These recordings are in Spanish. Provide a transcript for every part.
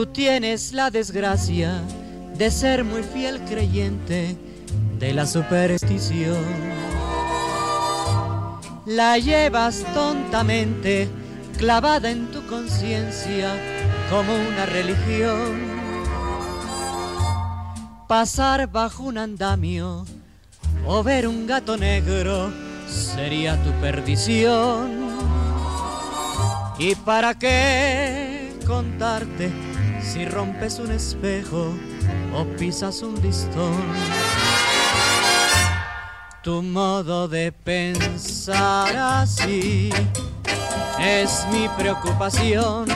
Tú tienes la desgracia de ser muy fiel creyente de la superstición. La llevas tontamente clavada en tu conciencia como una religión. Pasar bajo un andamio o ver un gato negro sería tu perdición. ¿Y para qué contarte? Si rompes un espejo o pisas un listón. Tu modo de pensar así es mi preocupación.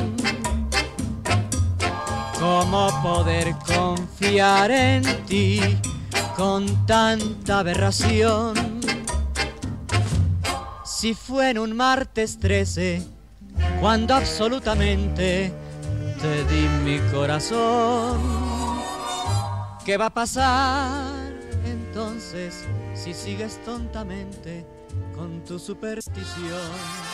¿Cómo poder confiar en ti con tanta aberración? Si fue en un martes 13, cuando absolutamente te di mi corazón. ¿Qué va a pasar entonces si sigues tontamente con tu superstición?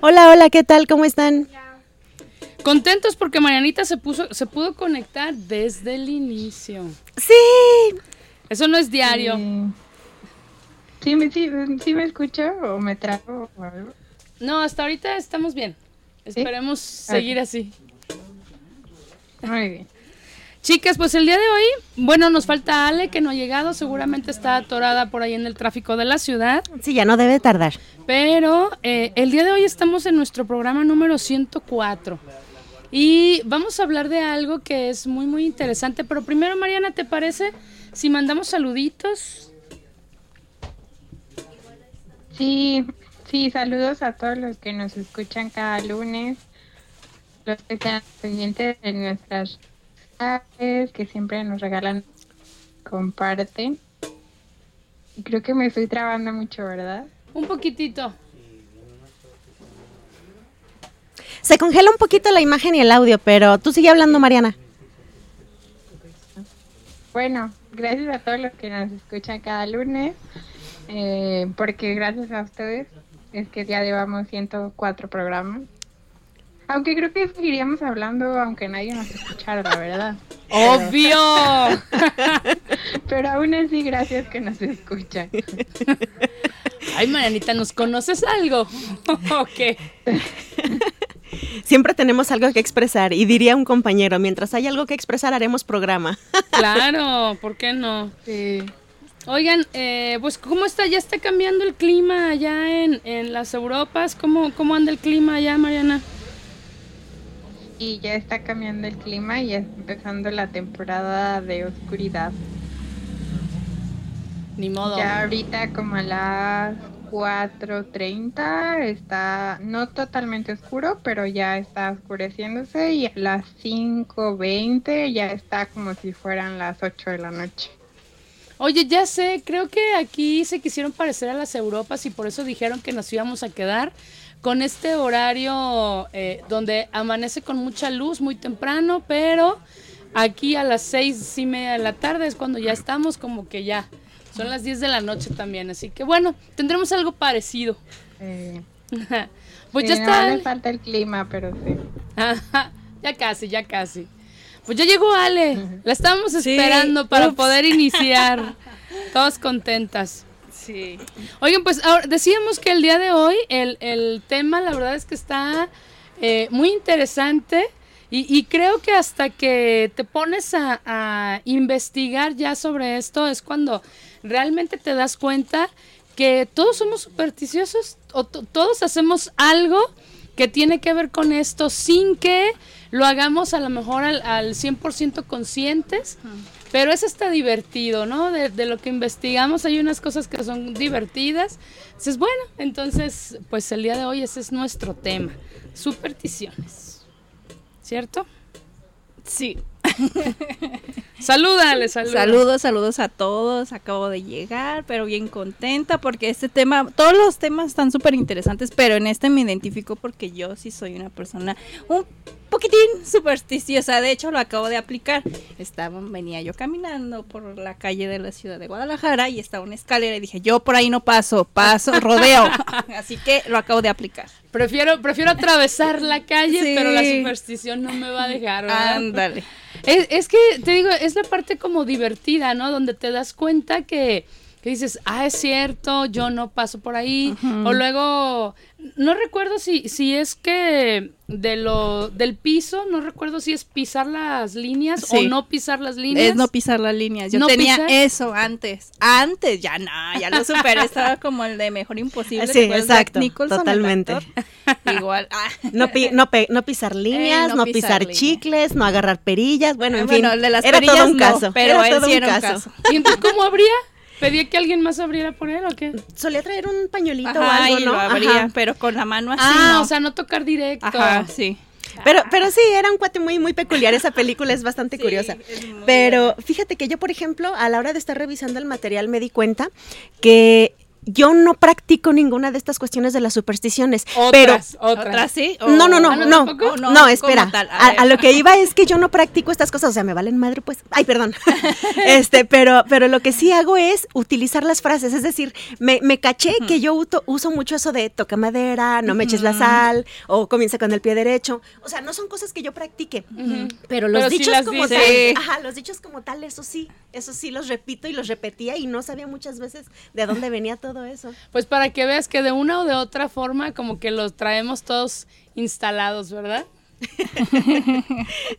Hola, hola, ¿qué tal? ¿Cómo están? Contentos porque Marianita se puso, se pudo conectar desde el inicio. Sí. Eso no es diario. Sí, me, sí, sí me escucho o me trago o algo. No, hasta ahorita estamos bien. Esperemos seguir así. Muy bien. Chicas, pues el día de hoy, bueno, nos falta Ale que no ha llegado, seguramente está atorada por ahí en el tráfico de la ciudad. Sí, ya no debe tardar. Pero eh, el día de hoy estamos en nuestro programa número 104 y vamos a hablar de algo que es muy, muy interesante. Pero primero, Mariana, ¿te parece si mandamos saluditos? Sí, sí, saludos a todos los que nos escuchan cada lunes, los que están pendientes de nuestras que siempre nos regalan, comparten. Y creo que me estoy trabando mucho, ¿verdad? Un poquitito. Se congela un poquito la imagen y el audio, pero tú sigue hablando, Mariana. Bueno, gracias a todos los que nos escuchan cada lunes, eh, porque gracias a ustedes es que ya llevamos 104 programas. Aunque creo que seguiríamos hablando aunque nadie nos escuchara, la verdad. ¡Obvio! Pero, aún así, gracias que nos escuchan. Ay, Marianita, ¿nos conoces algo? ¿O qué? Siempre tenemos algo que expresar y diría un compañero, mientras hay algo que expresar haremos programa. claro, ¿por qué no? Sí. Oigan, eh, pues ¿cómo está? ¿Ya está cambiando el clima allá en, en las Europas? ¿Cómo, ¿Cómo anda el clima allá, Mariana? Y ya está cambiando el clima y está empezando la temporada de oscuridad. Ni modo. Ya ahorita como a las 4.30 está no totalmente oscuro, pero ya está oscureciéndose y a las 5.20 ya está como si fueran las 8 de la noche. Oye, ya sé, creo que aquí se quisieron parecer a las Europas y por eso dijeron que nos íbamos a quedar con este horario eh, donde amanece con mucha luz muy temprano, pero aquí a las seis y media de la tarde es cuando ya estamos como que ya. Son las 10 de la noche también, así que bueno, tendremos algo parecido. pues ya está. No falta el clima, pero sí. ya casi, ya casi. Pues ya llegó Ale. La estábamos Sí, esperando para ups. poder iniciar. Todas contentas. Sí. Oigan, pues ahora decíamos que el día de hoy el, el tema, la verdad es que está eh, muy interesante y, y creo que hasta que te pones a, a investigar ya sobre esto es cuando realmente te das cuenta que todos somos supersticiosos o to- todos hacemos algo que tiene que ver con esto sin que lo hagamos a lo mejor al, al 100% conscientes. Pero es hasta divertido, ¿no? De, lo que investigamos hay unas cosas que son divertidas. Entonces, bueno, entonces, pues el día de hoy ese es nuestro tema, supersticiones. ¿Cierto? Sí. Salúdale, saluda. Saludos, saludos a todos. Acabo de llegar, pero bien contenta porque este tema, todos los temas están súper interesantes, pero en este me identifico porque yo sí soy una persona poquitín supersticiosa. De hecho, lo acabo de aplicar. Estaba, venía yo caminando por la calle de la ciudad de Guadalajara y estaba una escalera y dije, yo por ahí no paso, paso, rodeo. Así que lo acabo de aplicar. Prefiero, prefiero atravesar la calle, Sí. pero la superstición no me va a dejar, ¿verdad? Ándale. Es, es que, te digo, es la parte como divertida, ¿no? Donde te das cuenta que, que dices, ah, es cierto, yo no paso por ahí. O luego, no recuerdo si, si es que de lo, del piso, no recuerdo si es pisar las líneas o no pisar las líneas. Es no pisar las líneas. Yo ¿No tenía pisar? eso antes. Antes, ya no, ya lo superé. Estaba como el de Mejor Imposible. Sí, ¿te acuerdas de exacto, Nicholson, totalmente. Igual. ah. No, pi- no, pe- no pisar líneas, no no, pisar pisar, líneas. chicles, no agarrar perillas. Bueno, en Bueno, fin, el de las era perillas todo un no, caso. pero era él todo sí un era un caso. caso. ¿Y entonces cómo abría? ¿Pedía que alguien más abriera por él o qué? Solía traer un pañuelito Ajá, o algo, y ¿no? lo Ajá. abría, pero con la mano así. ah, no. o sea, no tocar directo. Ajá, sí. Pero, pero sí, era un cuate muy, muy peculiar. Esa película es bastante curiosa. es Pero fíjate que yo, por ejemplo, a la hora de estar revisando el material me di cuenta que yo no practico ninguna de estas cuestiones de las supersticiones. pero Otras, otras. ¿Otra sí? ¿O- No, no, no, ¿Ah, no, no, tampoco? no, ¿cómo espera. tal? A, lo que iba es que yo no practico estas cosas, o sea, me valen madre, pues. Ay, perdón. este, pero, pero lo que sí hago es utilizar las frases, es decir, me, me caché que yo uto- uso mucho eso de toca madera, no me eches la sal, o comienza con el pie derecho. O sea, no son cosas que yo practique, pero los Pero dichos las como tal, ajá, los dichos como tal, eso sí, eso sí los repito y los repetía y no sabía muchas veces de dónde venía todo eso. Pues para que veas que de una o de otra forma como que los traemos todos instalados, ¿verdad?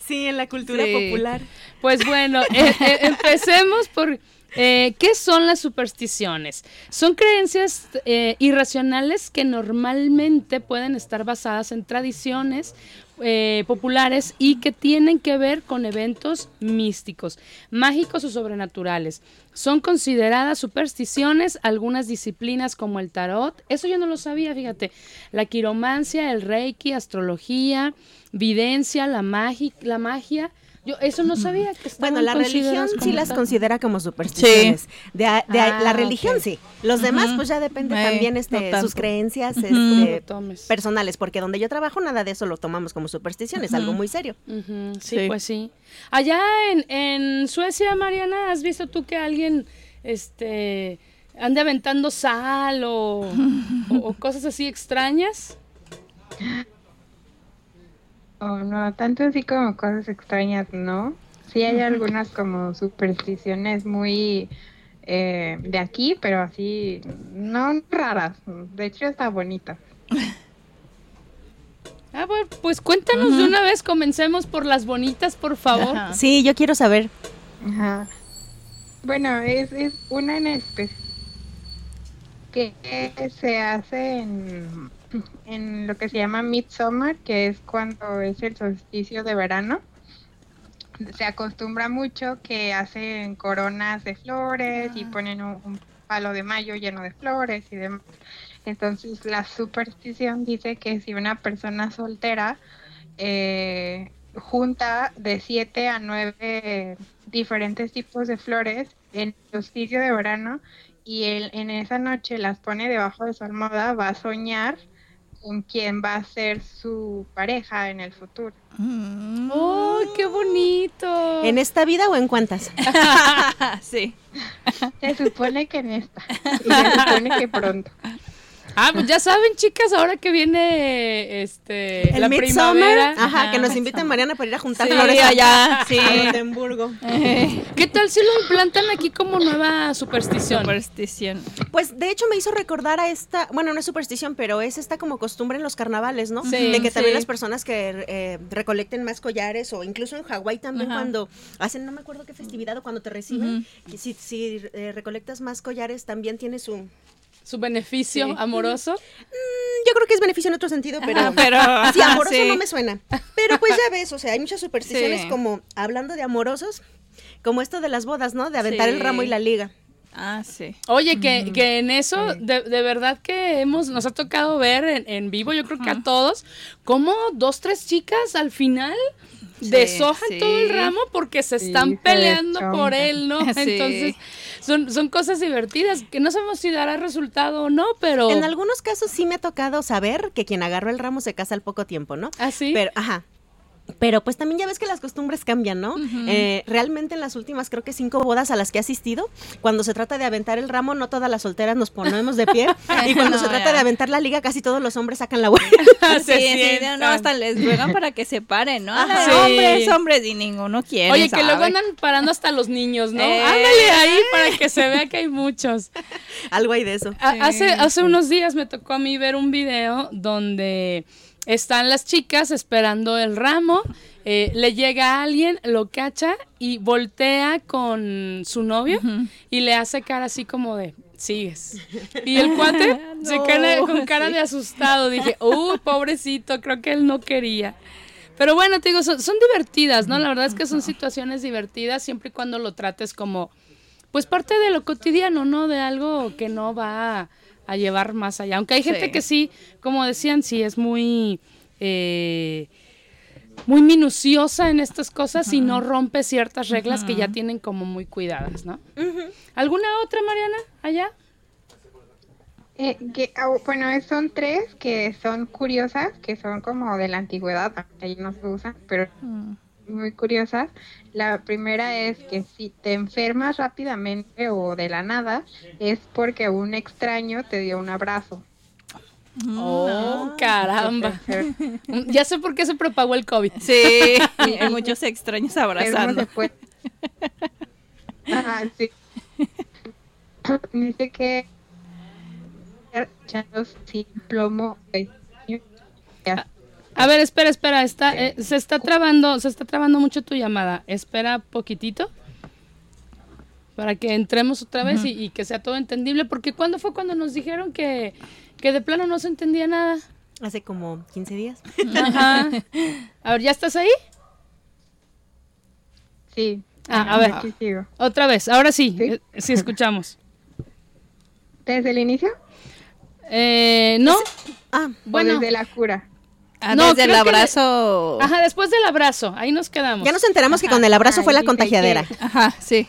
Sí, en la cultura Sí. popular. Pues bueno, eh, eh, empecemos por eh, qué son las supersticiones. Son creencias eh, irracionales que normalmente pueden estar basadas en tradiciones eh, populares y que tienen que ver con eventos místicos, mágicos o sobrenaturales. Son consideradas supersticiones algunas disciplinas como el tarot. Eso yo no lo sabía, fíjate. La quiromancia, el reiki, astrología, videncia, la, magi- la magia. Yo eso no sabía que Bueno, la religión sí las tal. considera como supersticiones. De, a- de a- Ah, la religión sí. Los demás, pues ya depende Eh, también este, sus creencias este, personales, porque donde yo trabajo nada de eso lo tomamos como supersticiones, algo muy serio. Sí, Sí. pues sí. Allá en, en Suecia, Mariana, ¿has visto tú que alguien este ande aventando sal o, o- o cosas así extrañas? O no, tanto así como cosas extrañas, ¿no? Sí hay algunas como supersticiones muy eh, de aquí, pero así, no raras. De hecho, está bonita. Ah, bueno, pues cuéntanos de una vez, comencemos por las bonitas, por favor. Ajá. Sí, yo quiero saber. Ajá. Bueno, es, es una en especial que se hace en, en lo que se llama Midsummer, que es cuando es el solsticio de verano. Se acostumbra mucho que hacen coronas de flores y ponen un, un palo de mayo lleno de flores y demás. Entonces la superstición dice que si una persona soltera eh, junta de 7 a 9 diferentes tipos de flores en el solsticio de verano y él en esa noche las pone debajo de su almohada, va a soñar con quién va a ser su pareja en el futuro. Mm. ¡Oh, qué bonito! ¿En esta vida o en cuántas? sí. Se supone que en esta, y se supone que pronto. Ah, pues ya saben, chicas, ahora que viene este El la Midsummer, primavera. ajá, que nos inviten Mariana para ir a juntar Sí, flores allá, sí. a Gotemburgo. ¿Qué tal si lo implantan aquí como nueva superstición? Superstición. Pues de hecho me hizo recordar a esta, bueno, no es superstición, pero es esta como costumbre en los carnavales, ¿no? Sí, de que también sí. las personas que eh, recolecten más collares o incluso en Hawái también Ajá. cuando hacen, no me acuerdo qué festividad o cuando te reciben, si eh, recolectas más collares también tiene su... Mm, Su beneficio Sí. amoroso. Yo creo que es beneficio en otro sentido, pero... Ajá, pero Sí, amoroso sí. no me suena. Pero pues ya ves, o sea, hay muchas supersticiones Sí. como, hablando de amorosos, como esto de las bodas, ¿no? De aventar el ramo y la liga. Ah, sí. Oye, que, que en eso de, de verdad que hemos, nos ha tocado ver en, en vivo, yo creo que a todos, como dos, tres chicas al final deshojan sí. todo el ramo porque se están peleando por él, ¿no? Sí. Entonces, son, son cosas divertidas que no sabemos si dará resultado o no, pero... En algunos casos sí me ha tocado saber que quien agarró el ramo se casa al poco tiempo, ¿no? ¿Ah, sí? Pero, ajá. Pero pues también ya ves que las costumbres cambian, ¿no? Eh, realmente en las últimas creo que cinco bodas a las que he asistido, cuando se trata de aventar el ramo, no todas las solteras nos ponemos de pie. y cuando No, se trata ya. de aventar la liga, casi todos los hombres sacan la vuelta. Sí, sí, no, hasta les ruegan para que se paren, ¿no? Ajá. Sí. Hombres, hombres, y ninguno quiere. Oye, que luego andan parando hasta los niños, ¿no? Eh. Ándale ahí para que se vea que hay muchos. Algo hay de eso. A- Hace, hace unos días me tocó a mí ver un video donde están las chicas esperando el ramo, eh, le llega alguien, lo cacha y voltea con su novio y le hace cara así como de, sigues. Y el cuate se queda con cara sí. de asustado. Dije, uh, pobrecito, creo que él no quería. Pero bueno, te digo, son, son divertidas, ¿no? La verdad es que son situaciones divertidas siempre y cuando lo trates como, pues parte de lo cotidiano, ¿no? De algo que no va a, llevar más allá. Aunque hay gente Sí. que sí, como decían, sí es muy, eh, muy minuciosa en estas cosas y no rompe ciertas reglas que ya tienen como muy cuidadas, ¿no? ¿Alguna otra, Mariana, allá? Eh, que, ah, bueno, son tres que son curiosas, que son como de la antigüedad, ahí no se usan, pero Mm. Muy curiosas. La primera es que si te enfermas rápidamente o de la nada, es porque un extraño te dio un abrazo. Oh, caramba. Enfer- Ya sé por qué se propagó el COVID. Sí, hay muchos extraños abrazando. después. Ajá, sí. Dice que sin plomo. eh, ya. A ver, espera, espera, está, eh, se está trabando, se está trabando mucho tu llamada. Espera poquitito para que entremos otra vez y, y que sea todo entendible, porque ¿cuándo fue cuando nos dijeron que, que de plano no se entendía nada? Hace como 15 días. Ajá. A ver, ¿ya estás ahí? Sí. Ah, a ver. Sigo. Otra vez, ahora sí, Sí. eh, sí escuchamos. ¿Desde el inicio? Eh, no, Ah, bueno, ¿O desde la cura? Ah, No, desde el que abrazo. ajá, después del abrazo, ahí nos quedamos. ya nos enteramos que con el abrazo fue la contagiadera. que- Ajá, sí.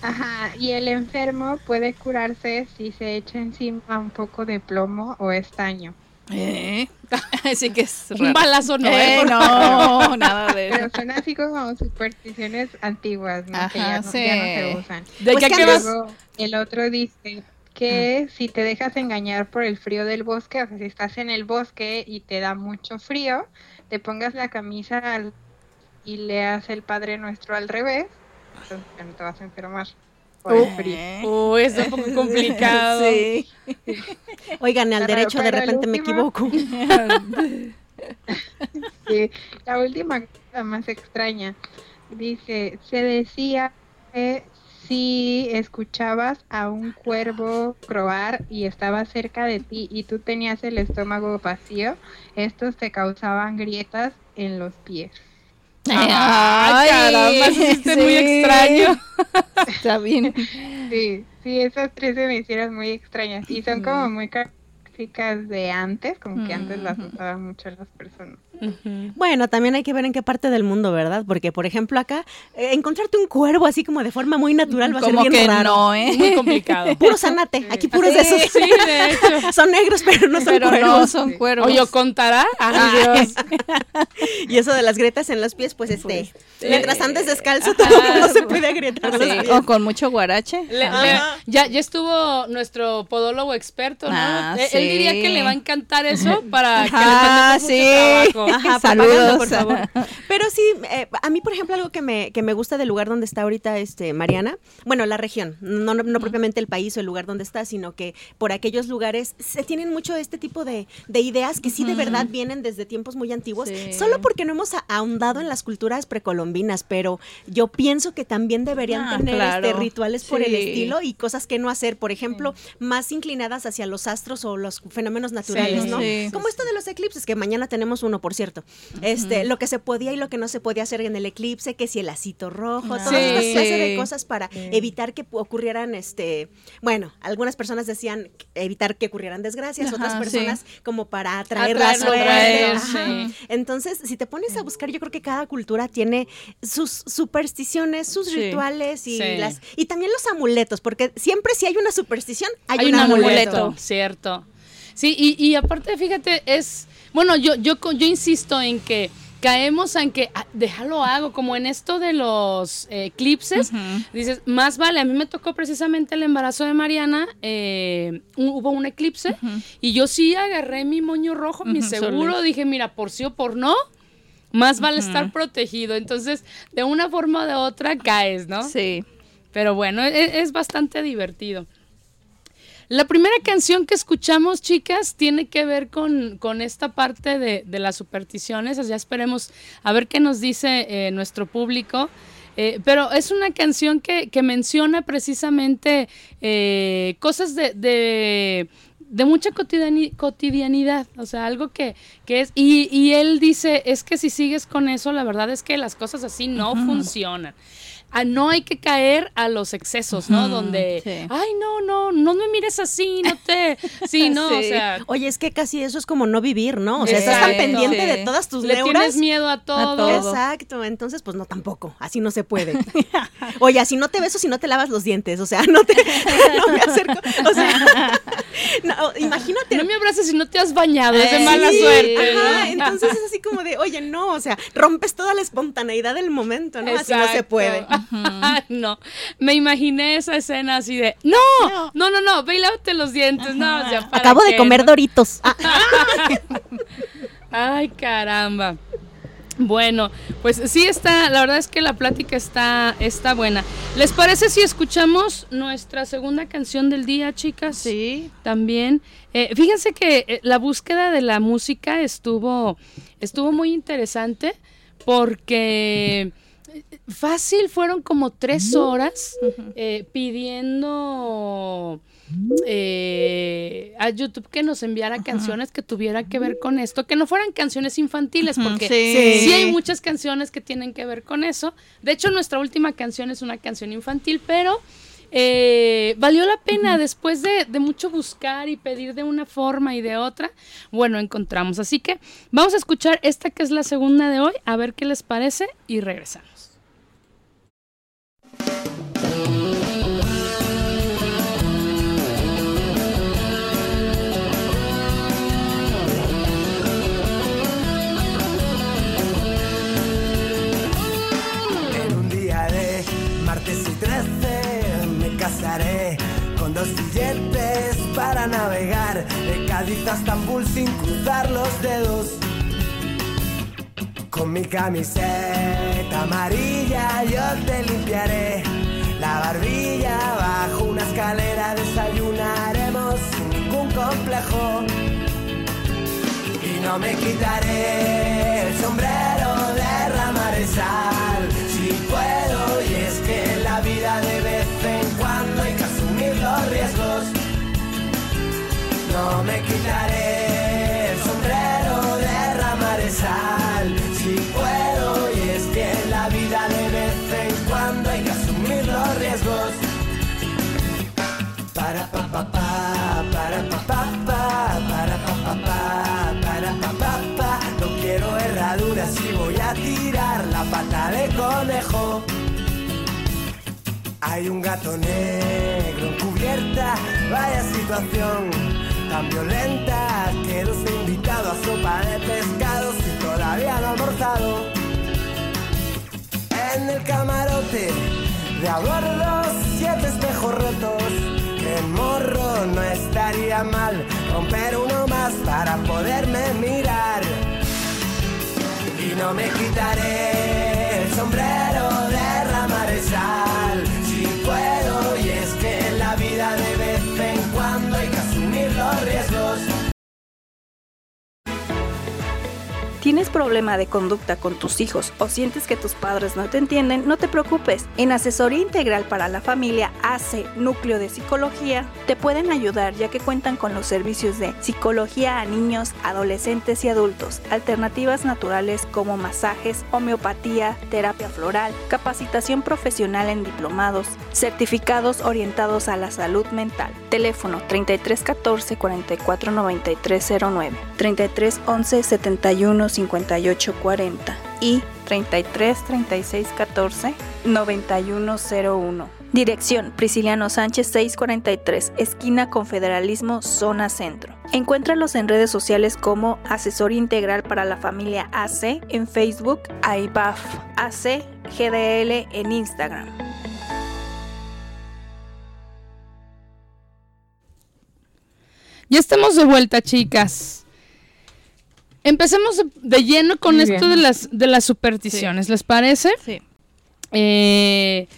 Ajá, y el enfermo puede curarse si se echa encima un poco de plomo o estaño. Eh. Sí que es Un balazo no, Eh, ¿eh? No, nada de Pero eso. son así como supersticiones antiguas, ¿no? que ya Ajá, no, sí. ya no se usan. ¿De Pues qué, que? Luego, el otro dice que si te dejas engañar por el frío del bosque, o sea, si estás en el bosque y te da mucho frío, te pongas la camisa al- y leas el Padre Nuestro al revés, entonces ya no te vas a enfermar por el frío. Uy, está un poco complicado. Sí. Oigan, al Pero- derecho de pero repente me equivoco. Sí, la última cosa más extraña. Dice, se decía que si escuchabas a un cuervo croar y estaba cerca de ti y tú tenías el estómago vacío, estos te causaban grietas en los pies. Ay, caramba, eso sí muy extraño. Está bien. Sí, sí, esas tres se me hicieron muy extrañas y son como muy de antes, como que antes las usaban mucho las personas. Bueno, también hay que ver en qué parte del mundo, ¿verdad? Porque, por ejemplo, acá, eh, encontrarte un cuervo así como de forma muy natural va a ser Como bien que raro. no, ¿eh? Muy complicado. Puro zanate, aquí puros de esos. Sí, de hecho. Son negros, pero no son Pero no cuervos. son cuervos. Oye, ¿contará? Ay, Dios. Y eso de las grietas en los pies, pues este, mientras andes descalzo, Ajá. no se puede agrietar los Sí, pies. o con mucho guarache. Le- Ajá. le- ya, ya estuvo nuestro podólogo experto, ¿no? Ah, Eh, sí. Él diría que le va a encantar eso para que Ah, le sí. mucho trabajo. Ajá, Saludos. por favor. Pero sí, eh, a mí, por ejemplo, algo que me, que me gusta del lugar donde está ahorita este, Mariana, bueno, la región, no, no, no propiamente el país o el lugar donde está, sino que por aquellos lugares se tienen mucho este tipo de, de ideas que sí de verdad vienen desde tiempos muy antiguos, Sí. solo porque no hemos ahondado en las culturas precolombinas, pero yo pienso que también deberían Ah, tener claro. este, rituales por el Sí. estilo y cosas que no hacer, por ejemplo, más inclinadas hacia los astros o los fenómenos naturales, Sí, ¿no? sí. Como esto de los eclipses, que mañana tenemos uno, por cierto. Este, lo que se podía y lo que no se podía hacer en el eclipse, que si el lacito rojo, todas Sí. estas clases de cosas para evitar que ocurrieran, este, bueno, algunas personas decían evitar que ocurrieran desgracias, Ajá, otras personas como para atraer la suerte. Entonces, si te pones a buscar, yo creo que cada cultura tiene sus supersticiones, sus Sí. rituales y Sí. las y también los amuletos, porque siempre si hay una superstición, hay, Hay un un amuleto. amuleto, cierto. Sí, y, y aparte, fíjate, es, bueno, yo, yo, yo insisto en que caemos en que, ah, déjalo hago, como en esto de los eh, eclipses, dices, más vale, a mí me tocó precisamente el embarazo de Mariana, eh, un- hubo un eclipse, y yo sí agarré mi moño rojo, mi seguro, dije, mira, por sí o por no, más vale estar protegido. Entonces, de una forma o de otra caes, ¿no? Sí. Pero bueno, e- es, bastante divertido. La primera canción que escuchamos, chicas, tiene que ver con, con esta parte de, de las supersticiones. Ya esperemos a ver qué nos dice eh, nuestro público. Eh, pero es una canción que, que menciona precisamente eh, cosas de, de, de mucha cotidiani- cotidianidad, o sea, algo que, que es... Y, y él dice, es que si sigues con eso, la verdad es que las cosas así no funcionan. Ah, no hay que caer a los excesos, ¿no? Donde, sí. ay, no, no, no me mires así, no te... Sí, no, o sea... Oye, es que casi eso es como no vivir, ¿no? O sea, estás tan pendiente Sí. de todas tus Le neuras. tienes miedo a todo. todo. Exacto, entonces pues no tampoco, así no se puede. Oye, así no te beso si no te lavas los dientes, o sea, no te no me acerco, o sea, no, imagínate. No me abraces si no te has bañado, es de Eh, mala suerte. ¿no? Ajá, entonces es así como de, oye, no, o sea, rompes toda la espontaneidad del momento, ¿no? Así no se Exacto. no, me imaginé esa escena así de, no, no, no, no, ve y lávate los dientes, no, o sea, ¿para Acabo de comer no? doritos. Ay, caramba. Bueno, pues sí está, la verdad es que la plática está, está buena. ¿Les parece si escuchamos nuestra segunda canción del día, chicas? Sí. También. Eh, fíjense que eh, la búsqueda de la música estuvo, estuvo muy interesante porque fácil fueron como tres horas eh, pidiendo eh, a YouTube que nos enviara canciones que tuvieran que ver con esto, que no fueran canciones infantiles, porque sí. sí. hay muchas canciones que tienen que ver con eso. De hecho, nuestra última canción es una canción infantil, pero eh, valió la pena después de, de mucho buscar y pedir de una forma y de otra. Bueno, encontramos. Así que vamos a escuchar esta que es la segunda de hoy, a ver qué les parece y regresamos. Navegar. De Cádiz a Estambul sin cruzar los dedos. Con mi camiseta amarilla yo te limpiaré. La barbilla bajo una escalera desayunaremos sin ningún complejo. Y no me quitaré el sombrero de ramarezal no me quitaré el sombrero de ramarezal si puedo y es que en la vida de vez en cuando hay que asumir los riesgos. Para pa pa pa para pa pa pa para pa pa pa para pa pa pa. No quiero herraduras y voy a tirar la pata de conejo. Hay un gato negro en cubierta. Vaya situación tan violenta que los he invitado a sopa de pescados y todavía no ha almorzado. En el camarote de a siete espejos rotos. Que morro no estaría mal romper uno más para poderme mirar. Y no me quitaré el sombrero de rama ¿Tienes problema de conducta con tus hijos o sientes que tus padres no te entienden? No te preocupes. En Asesoría Integral para la Familia AC Núcleo de Psicología te pueden ayudar ya que cuentan con los servicios de psicología a niños, adolescentes y adultos, alternativas naturales como masajes, homeopatía, terapia floral, capacitación profesional en diplomados, certificados orientados a la salud mental. Teléfono 3314 44 93 09, 3311 71 58 40 y 33 36 14 91 01. Dirección Prisciliano Sánchez 643, esquina Confederalismo, zona centro. Encuéntralos en redes sociales como Asesor Integral para la Familia AC en Facebook, AIBAF AC GDL en Instagram. Ya estamos de vuelta, chicas. Empecemos de, lleno con Muy esto bien. de las, de las supersticiones, ¿les parece? Sí. Eh,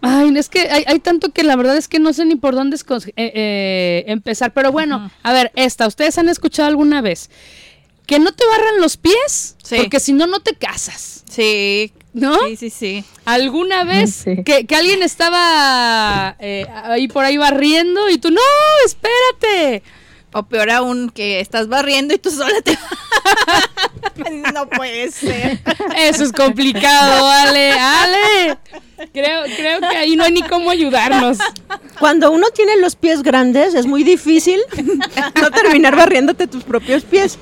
ay, es que hay, hay tanto que la verdad es que no sé ni por dónde eh, eh, empezar. Pero bueno, a ver, esta, ¿ustedes han escuchado alguna vez? Que no te barran los pies, Sí. porque si no, no te casas, Sí, ¿no? sí, sí, sí. ¿Alguna vez Sí. que, que alguien estaba eh, ahí por ahí barriendo y tú, no, espérate? O peor aún, que estás barriendo y tú sola te... no puede ser. Eso es complicado, Ale, Ale. Creo, creo que ahí no hay ni cómo ayudarnos. Cuando uno tiene los pies grandes es muy difícil no terminar barriéndote tus propios pies.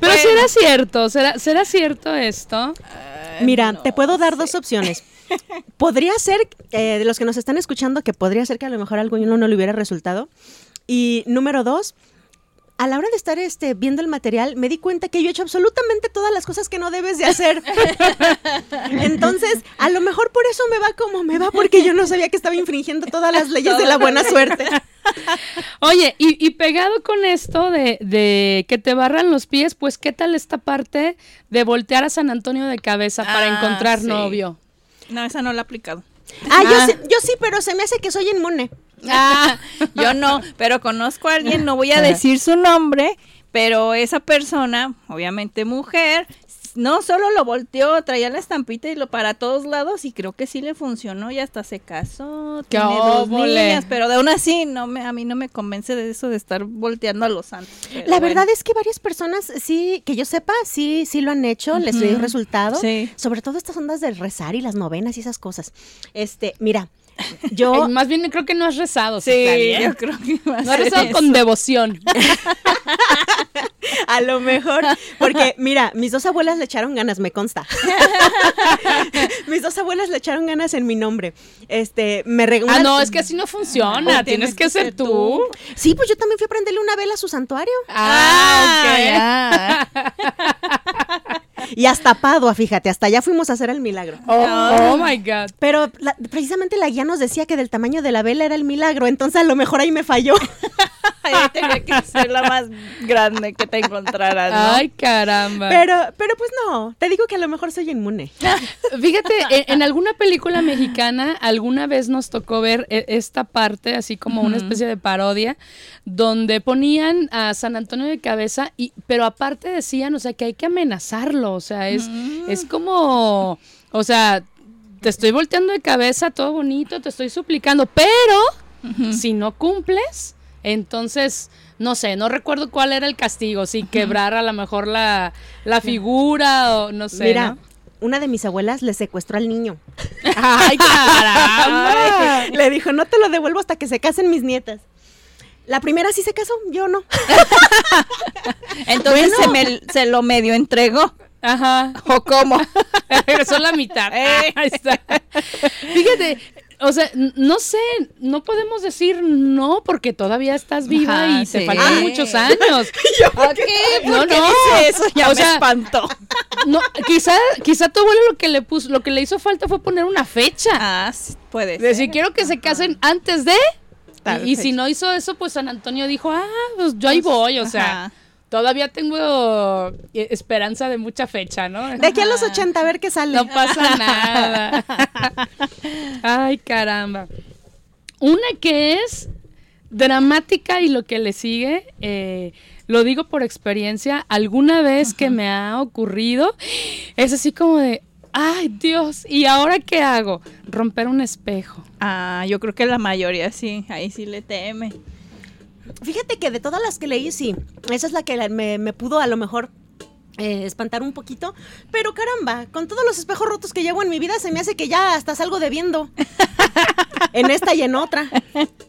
Pero será cierto, será, será cierto esto. Mira, te puedo dar dos opciones. Podría ser, eh, de los que nos están escuchando, que podría ser que a lo mejor a alguno no le hubiera resultado. Y número dos, a la hora de estar este, viendo el material, me di cuenta que yo he hecho absolutamente todas las cosas que no debes de hacer. Entonces, a lo mejor por eso me va como me va, porque yo no sabía que estaba infringiendo todas las leyes de la buena suerte. Oye, y, y pegado con esto de, de que te barran los pies, pues ¿qué tal esta parte de voltear a San Antonio de cabeza para Ah, encontrar sí. novio? No, esa no la he aplicado. Ah, yo, Ah. sí, yo sí, pero se me hace que soy inmune. Ah, yo no, pero conozco a alguien, no voy a decir su nombre, pero esa persona, obviamente mujer, no solo lo volteó, traía la estampita y lo para todos lados y creo que sí le funcionó y hasta se casó, ¡Qué tiene dos niñas, pero de aún así no me, a mí no me convence de eso de estar volteando a los santos. La bueno. verdad es que varias personas, sí, que yo sepa, sí, sí lo han hecho, les dio resultado. Sí. Sobre todo estas ondas del rezar y las novenas y esas cosas. Este, mira, yo, Eh, más bien creo que no has rezado. Sí, ¿eh? yo creo que No has rezado eso. con devoción. a lo mejor, porque mira, mis dos abuelas le echaron ganas, me consta. mis dos abuelas le echaron ganas en mi nombre. Este, me regaló. Ah, no, es que así no funciona. Tienes que ser tú. Sí, pues yo también fui a prenderle una vela a su santuario. Ah, ok. Y hasta Padua, fíjate, hasta allá fuimos a hacer el milagro. Oh, oh my God. Pero la- precisamente la guía nos decía que del tamaño de la vela era el milagro, entonces a lo mejor ahí me falló. Tenía que ser la más grande que te encontraras, ¿no? Ay, caramba. Pero, pero pues no, te digo que a lo mejor soy inmune. Fíjate, en, en alguna película mexicana alguna vez nos tocó ver e- esta parte, así como una especie de parodia, donde ponían a San Antonio de cabeza, y, pero aparte decían, o sea, que hay que amenazarlo, o sea, es, es como, o sea, te estoy volteando de cabeza, todo bonito, te estoy suplicando, pero si no cumples, entonces, no sé, no recuerdo cuál era el castigo, si quebrar a lo mejor la, la figura o no sé. Mira, ¿no? una de mis abuelas le secuestró al niño. ¡Ay, caramba! Le dijo, no te lo devuelvo hasta que se casen mis nietas. La primera sí se casó, yo no. Entonces se, me, se lo medio entregó. Ajá. ¿O cómo? Regresó la mitad. Eh. Ahí está. Fíjate, o sea, no sé, no podemos decir no porque todavía estás viva Ajá, y te sí. faltan Ah. muchos años. ¿Por qué? No, ¿Por qué no. dice eso? Ya O me sea, espantó. No, quizá, quizá tu abuelo lo que le puso, lo que le hizo falta fue poner una fecha. Ah, sí, puede ser. Decir, quiero que se casen antes de Tal Y, y si no hizo eso, pues San Antonio dijo, ah, pues yo ahí voy, o sea, Ajá. Todavía tengo eh, esperanza de mucha fecha, ¿no? De aquí a los 80, a ver qué sale. No pasa nada. Ay, caramba. Una que es dramática y lo que le sigue, eh, lo digo por experiencia, alguna vez que me ha ocurrido, es así como de, ay Dios, ¿y ahora qué hago? Romper un espejo. Ah, yo creo que la mayoría sí, ahí sí le teme. Fíjate que de todas las que leí, sí. Esa es la que me pudo a lo mejor eh, espantar un poquito. Pero caramba, con todos los espejos rotos que llevo en mi vida, se me hace que ya hasta salgo debiendo. en esta y en otra.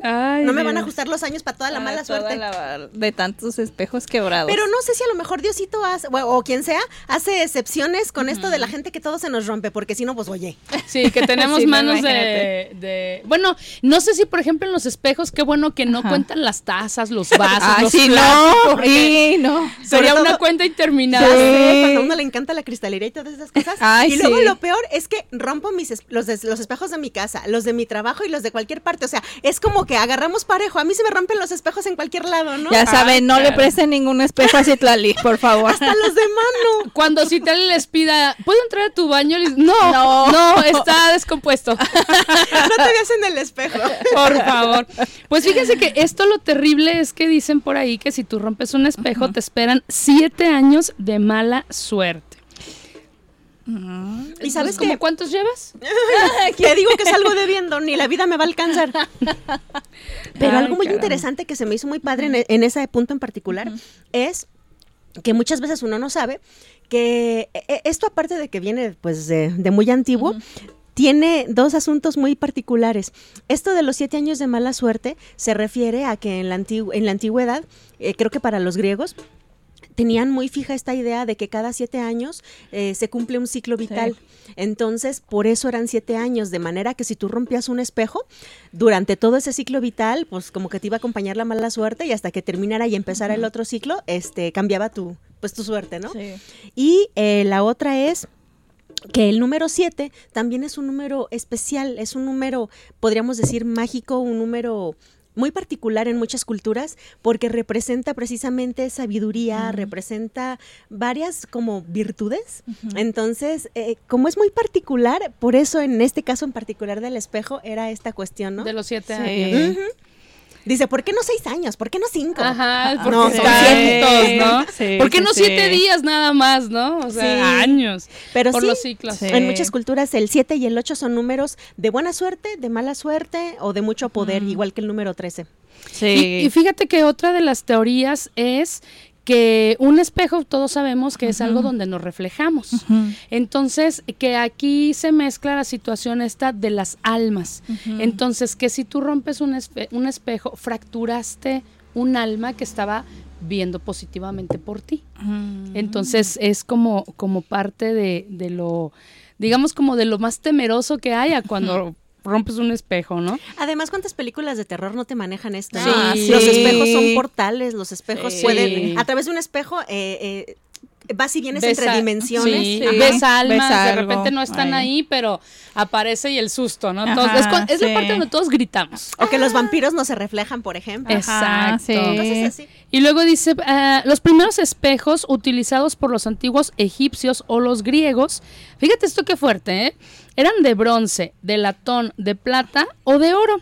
Ay, No me van a ajustar los años para toda la mala toda suerte. la- de tantos espejos quebrados. Pero no sé si a lo mejor Diosito hace, o, o quien sea, hace excepciones con esto de la gente que todo se nos rompe, porque si no, pues oye. Sí, que tenemos Sí, no, manos de, Bueno, no sé si, por ejemplo, en los espejos, qué bueno que no Ajá. cuentan las tazas, los vasos, Ah, los sí, no, y no. Sería una cuenta interminable. cuando a uno le encanta la cristalería y todas esas cosas. Ay, y luego sí. lo peor es que rompo mis los, los espejos de mi casa, los de mi trabajo y los de cualquier parte. O sea, es como que agarramos parejo. A mí se me rompen los espejos en cualquier lado, ¿no? Ya saben, no le presten ningún espejo a Citlali, por favor. Hasta los de mano. Cuando Citlali les pida, ¿puedo entrar a tu baño? Les- No, No. no, está descompuesto. No te veas en el espejo. Por favor. Pues fíjense que esto lo terrible es que dicen por ahí que si tú rompes un espejo te esperan siete años de mala suerte. ¿Y sabes ¿Cómo qué? cuántos llevas? Te digo que salgo debiendo, ni la vida me va a alcanzar. Pero Ay, algo muy caramba. interesante que se me hizo muy padre en, en ese punto en particular es que muchas veces uno no sabe que eh, esto aparte de que viene pues de, de muy antiguo, tiene dos asuntos muy particulares. Esto de los siete años de mala suerte se refiere a que en la, antigu- en la antigüedad, eh, creo que para los griegos, tenían muy fija esta idea de que cada siete años eh, se cumple un ciclo vital. Entonces, por eso eran siete años, de manera que si tú rompías un espejo, durante todo ese ciclo vital, pues como que te iba a acompañar la mala suerte y hasta que terminara y empezara el otro ciclo, este, cambiaba tu, pues tu suerte, ¿no? Sí. Y eh, la otra es que el número 7 también es un número especial, es un número, podríamos decir, mágico, un número muy particular en muchas culturas porque representa precisamente sabiduría, representa varias como virtudes. Entonces, eh, como es muy particular, por eso en este caso en particular del espejo era esta cuestión, ¿no? De los siete Sí. años. Dice, ¿por qué no seis años? ¿Por qué no cinco? Ajá, porque No, son cientos, ¿no? Sí, ¿Por qué sí, no sí. siete días nada más, no? O sea, Sí. años. Pero por sí, los ciclos. Sí. En muchas culturas el 7 y el 8 son números de buena suerte, de mala suerte o de mucho poder, igual que el número 13. Sí. Y, y fíjate que otra de las teorías es que un espejo, todos sabemos que es algo donde nos reflejamos. Entonces, que aquí se mezcla la situación esta de las almas. Entonces, que si tú rompes un, espe- un espejo, fracturaste un alma que estaba viendo positivamente por ti. Mm. Entonces, es como, como parte de, de lo, digamos, como de lo más temeroso que haya cuando rompes un espejo, ¿no? Además, ¿cuántas películas de terror no te manejan esto? Sí. Sí. Los espejos son portales, los espejos Sí. pueden, a través de un espejo, eh, eh, vas y vienes Ves entre a- dimensiones. sí, Ajá. ves almas, Ves de repente no están ahí. ahí, pero aparece y el susto, ¿no? Ajá, Todos- es sí. la parte donde todos gritamos. O que los vampiros no se reflejan, por ejemplo. Ajá, Exacto. sí. Cosas así. Y luego dice, ah, los primeros espejos utilizados por los antiguos egipcios o los griegos, fíjate esto qué fuerte, ¿eh? Eran de bronce, de latón, de plata o de oro.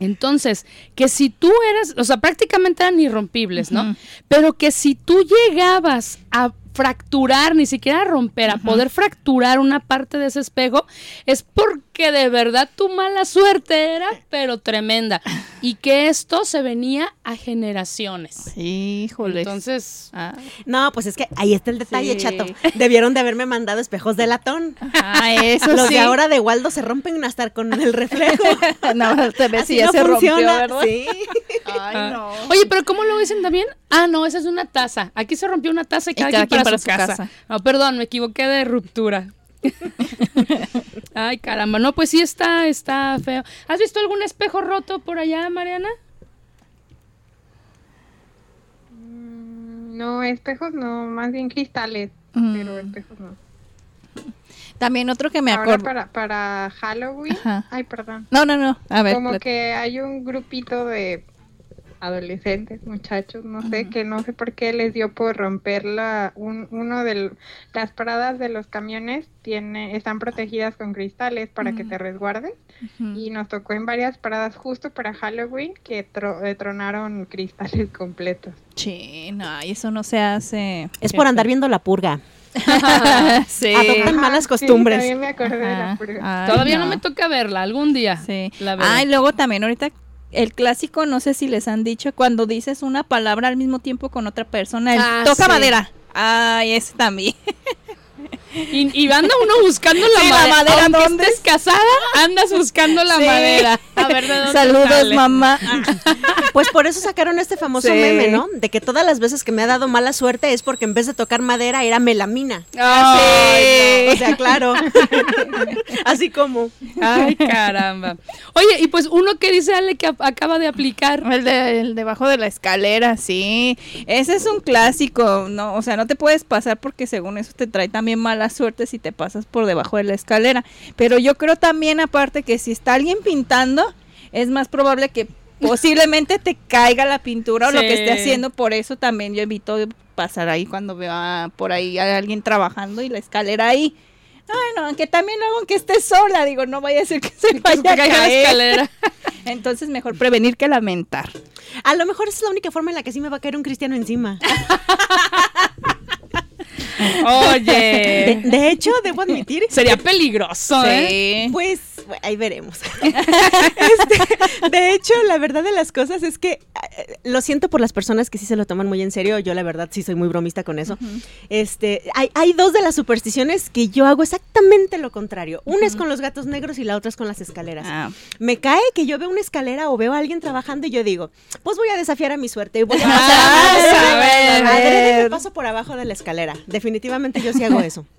Entonces, que si tú eras, o sea, prácticamente eran irrompibles, ¿no? Pero que si tú llegabas a fracturar, ni siquiera a romper, a poder fracturar una parte de ese espejo, es porque de verdad tu mala suerte era, pero tremenda. Y que esto se venía a generaciones. Híjole. Entonces, Ah, No, pues es que ahí está el detalle, Sí. chato. Debieron de haberme mandado espejos de latón. ah, eso Los sí. de ahora de Waldo se rompen hasta con el reflejo. no, te ves Así si ya no se rompió. ¿verdad? Sí. Ay, no. Oye, pero ¿cómo lo dicen también? Ah, no, esa es una taza. Aquí se rompió una taza y cada, quien, para, su, casa. No, perdón, me equivoqué de ruptura. Ay, caramba. No, pues sí está, está feo. ¿Has visto algún espejo roto por allá, Mariana? Mm, No, espejos no, más bien cristales, Mm. pero espejos no. También otro que me Ahora acuerdo. para, para Halloween. Ajá. Ay, perdón. No, no, no. A ver. Como que hay un grupito de adolescentes, muchachos, no sé, que no sé por qué les dio por romper la, un, uno de las paradas de los camiones tiene, están protegidas con cristales para que te resguardes Ujú. y nos tocó en varias paradas justo para Halloween que tro- eh, tronaron cristales completos. Sí, no, y eso no se hace. Es por andar viendo la purga. sí. Adoptan malas sí, costumbres. también me acordé de la Ajá. purga. Ay, Todavía no. me toca verla, algún día. Sí. La veré. Ah, y luego también ahorita el clásico, no sé si les han dicho, cuando dices una palabra al mismo tiempo con otra persona, el Ah, toca sí. madera. Ay, ese también. Y, y anda uno buscando la Sí, la madera. madera, Aunque ¿dónde estés casada, andas buscando la Sí. madera. A ver de dónde Saludos, sale. mamá. Pues por eso sacaron este famoso Sí. meme, ¿no? De que todas las veces que me ha dado mala suerte es porque en vez de tocar madera era melamina. Ay, O sea, claro. Así como. Ay, caramba. Oye, y pues uno que dice Ale que acaba de aplicar. El, de, el debajo de la escalera, sí. Ese es un clásico, no, o sea, no te puedes pasar porque según eso te trae también mala suerte si te pasas por debajo de la escalera. Pero yo creo también aparte que si está alguien pintando, es más probable que posiblemente te caiga la pintura o lo que esté haciendo, por eso también yo evito pasar ahí cuando veo a- por ahí a alguien trabajando y la escalera ahí. Ay, no, aunque también luego aunque esté sola, digo, no vaya a ser que se vaya Que a caiga la caer. escalera. Entonces mejor prevenir que lamentar. A lo mejor esa es la única forma en la que sí me va a caer un cristiano encima. De, Oye. de hecho, debo admitir. Sería peligroso, ¿eh? Sí. Pues bueno, ahí veremos. Este, de hecho, la verdad de las cosas es que eh, lo siento por las personas que sí se lo toman muy en serio. Yo la verdad sí soy muy bromista con eso. Este, hay, hay dos de las supersticiones que yo hago exactamente lo contrario. Una es con los gatos negros y la otra es con las escaleras. Ah, Me cae que yo veo una escalera o veo a alguien trabajando y yo digo, pues voy a desafiar a mi suerte y voy a Ah, a ver. Paso por abajo de la escalera. Definitivamente yo sí hago eso.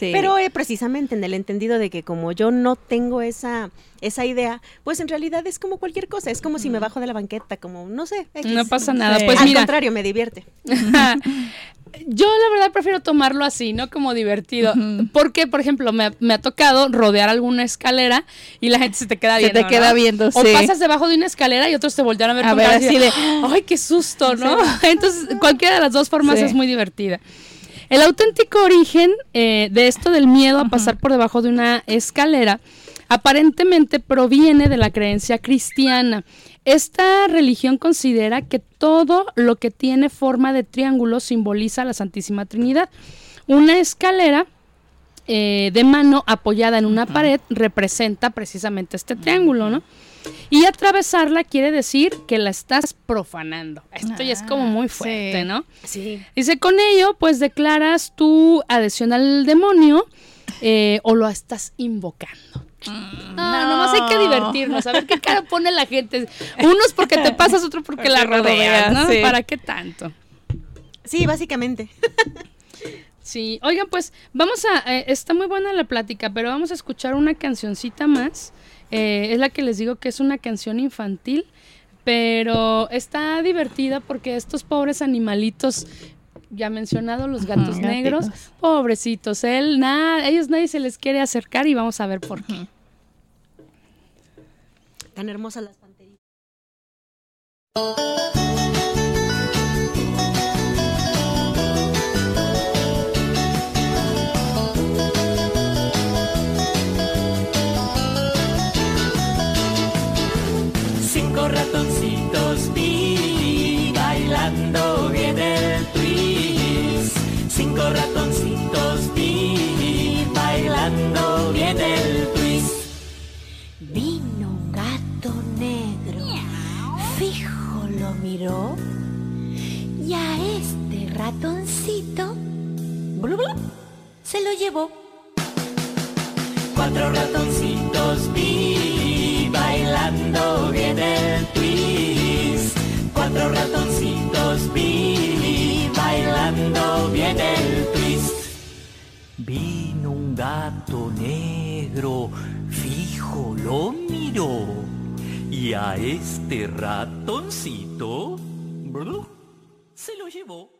sí. Pero eh, precisamente en el entendido de que como yo no tengo esa, esa idea, pues en realidad es como cualquier cosa. Es como si me bajo de la banqueta, como, no sé. X. No pasa nada. Sí. Pues Al mira, contrario, me divierte. yo la verdad prefiero tomarlo así, ¿no? Como divertido. Porque, por ejemplo, me, ha- me ha tocado rodear alguna escalera y la gente se te queda Se viendo. te queda ¿no? viendo, O sí. pasas debajo de una escalera y otros te voltean a ver A con ver, así de, ¡ay, qué susto! ¿no? Entonces, cualquiera de las dos formas Sí. es muy divertida. El auténtico origen eh, de esto del miedo a pasar por debajo de una escalera aparentemente proviene de la creencia cristiana. Esta religión considera que todo lo que tiene forma de triángulo simboliza la Santísima Trinidad. Una escalera eh, de mano apoyada en una pared representa precisamente este triángulo, ¿no? Y atravesarla quiere decir que la estás profanando. Esto ya es como muy fuerte, sí. ¿no? Sí. Dice, con ello, pues declaras tu adhesión al demonio eh, o lo estás invocando. No, nomás hay que divertirnos, a ver qué cara pone la gente. Unos porque te pasas, otro porque la rodeas, ¿no? sí. ¿Para qué tanto? Sí, básicamente. Sí, oigan, pues vamos a, eh, está muy buena la plática, pero vamos a escuchar una cancioncita más. Eh, es la que les digo que es una canción infantil, pero está divertida porque estos pobres animalitos, ya mencionado los gatos negros, gatitos. pobrecitos, él, nada, ellos nadie se les quiere acercar y vamos a ver por qué. Tan hermosas las panteritas. Miró, y a este ratoncito blu, blu, se lo llevó. Cuatro ratoncitos vi bailando bien el twist. Cuatro ratoncitos vi bailando bien el twist. Vino un gato negro, fijo lo miró. Y a este ratoncito se lo llevó.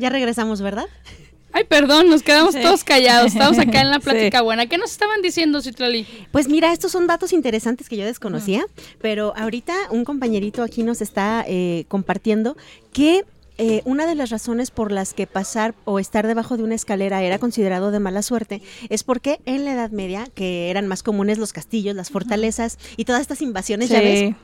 Ya regresamos, ¿verdad? Ay, perdón, nos quedamos Sí. todos callados. Estamos acá en la Sí. plática buena. ¿Qué nos estaban diciendo, Citlali? Pues mira, estos son datos interesantes que yo desconocía, pero ahorita un compañerito aquí nos está eh, compartiendo que eh, una de las razones por las que pasar o estar debajo de una escalera era considerado de mala suerte es porque en la Edad Media, que eran más comunes los castillos, las fortalezas y todas estas invasiones, ya ves.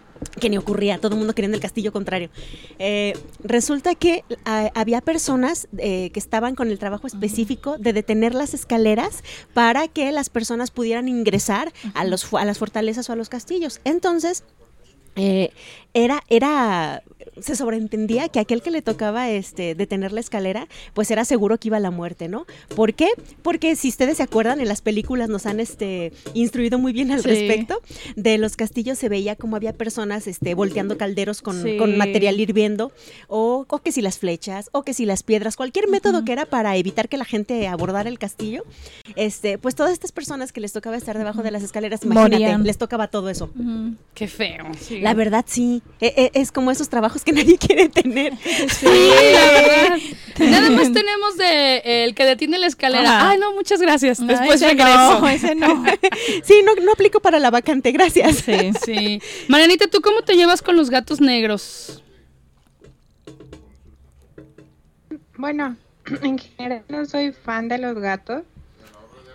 Que ni ocurría, todo el mundo queriendo el castillo contrario. Eh, resulta que había personas eh, que estaban con el trabajo específico de detener las escaleras para que las personas pudieran ingresar a, los, a las fortalezas o a los castillos. Entonces, eh, era, era, se sobreentendía que aquel que le tocaba este, detener la escalera, pues era seguro que iba a la muerte, ¿no? ¿Por qué? Porque si ustedes se acuerdan, en las películas nos han este, instruido muy bien al Sí. respecto. De los castillos se veía como había personas este, volteando calderos con, Sí. con material hirviendo, o, o que si las flechas, o que si las piedras, cualquier método que era para evitar que la gente abordara el castillo, este, pues todas estas personas que les tocaba estar debajo de las escaleras, imagínate, Morían. les tocaba todo eso. Qué feo. La verdad, sí. E- e- es como esos trabajos que nadie quiere tener. Sí, la verdad. Nada más tenemos de eh, el que detiene la escalera. Ajá. Ay, no, muchas gracias. No, Después ese regreso. no, ese no. sí, no, no aplico para la vacante, gracias. Sí. Sí. Marianita, ¿tú cómo te llevas con los gatos negros? Bueno, en general no soy fan de los gatos.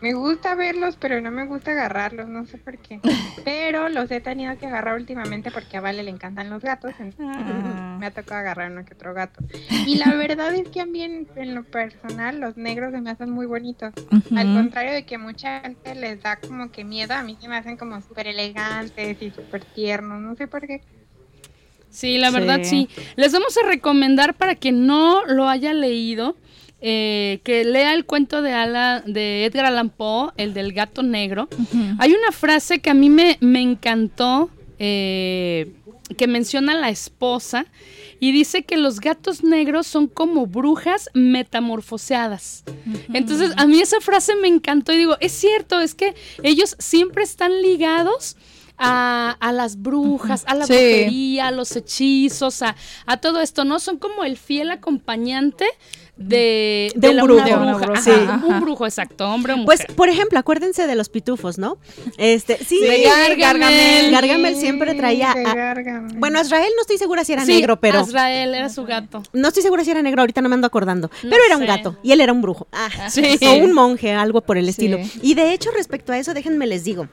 Me gusta verlos, pero no me gusta agarrarlos, no sé por qué. Pero los he tenido que agarrar últimamente porque a Vale le encantan los gatos, entonces Ah. me ha tocado agarrar uno que otro gato. Y la verdad es que a mí en, en lo personal los negros se me hacen muy bonitos. Al contrario de que mucha gente les da como que miedo, a mí se me hacen como súper elegantes y súper tiernos, no sé por qué. Sí, la verdad Sí. sí. Les vamos a recomendar para quien no lo haya leído, eh, que lea el cuento de, Ala, de Edgar Allan Poe, el del gato negro. Hay una frase que a mí me, me encantó, eh, que menciona la esposa, y dice que los gatos negros son como brujas metamorfoseadas. Entonces, a mí esa frase me encantó y digo, es cierto, es que ellos siempre están ligados a, a las brujas, a la Sí. brujería, a los hechizos, a, a todo esto, ¿no? Son como el fiel acompañante de, De un la- brujo. una De una bruja. bruja. Ajá, Sí. Un brujo, exacto, hombre o mujer. Pues, por ejemplo, acuérdense de los pitufos, ¿no? Este, sí, De Gargamel. Gargamel siempre traía. de a- Gargamel. bueno, Azrael no estoy segura si era Sí, negro, pero. Azrael era su gato. No estoy segura si era negro, ahorita no me ando acordando. No pero era un gato y él era un brujo. Ah, Sí. O un monje, algo por el estilo. Sí. Y de hecho, respecto a eso, déjenme les digo.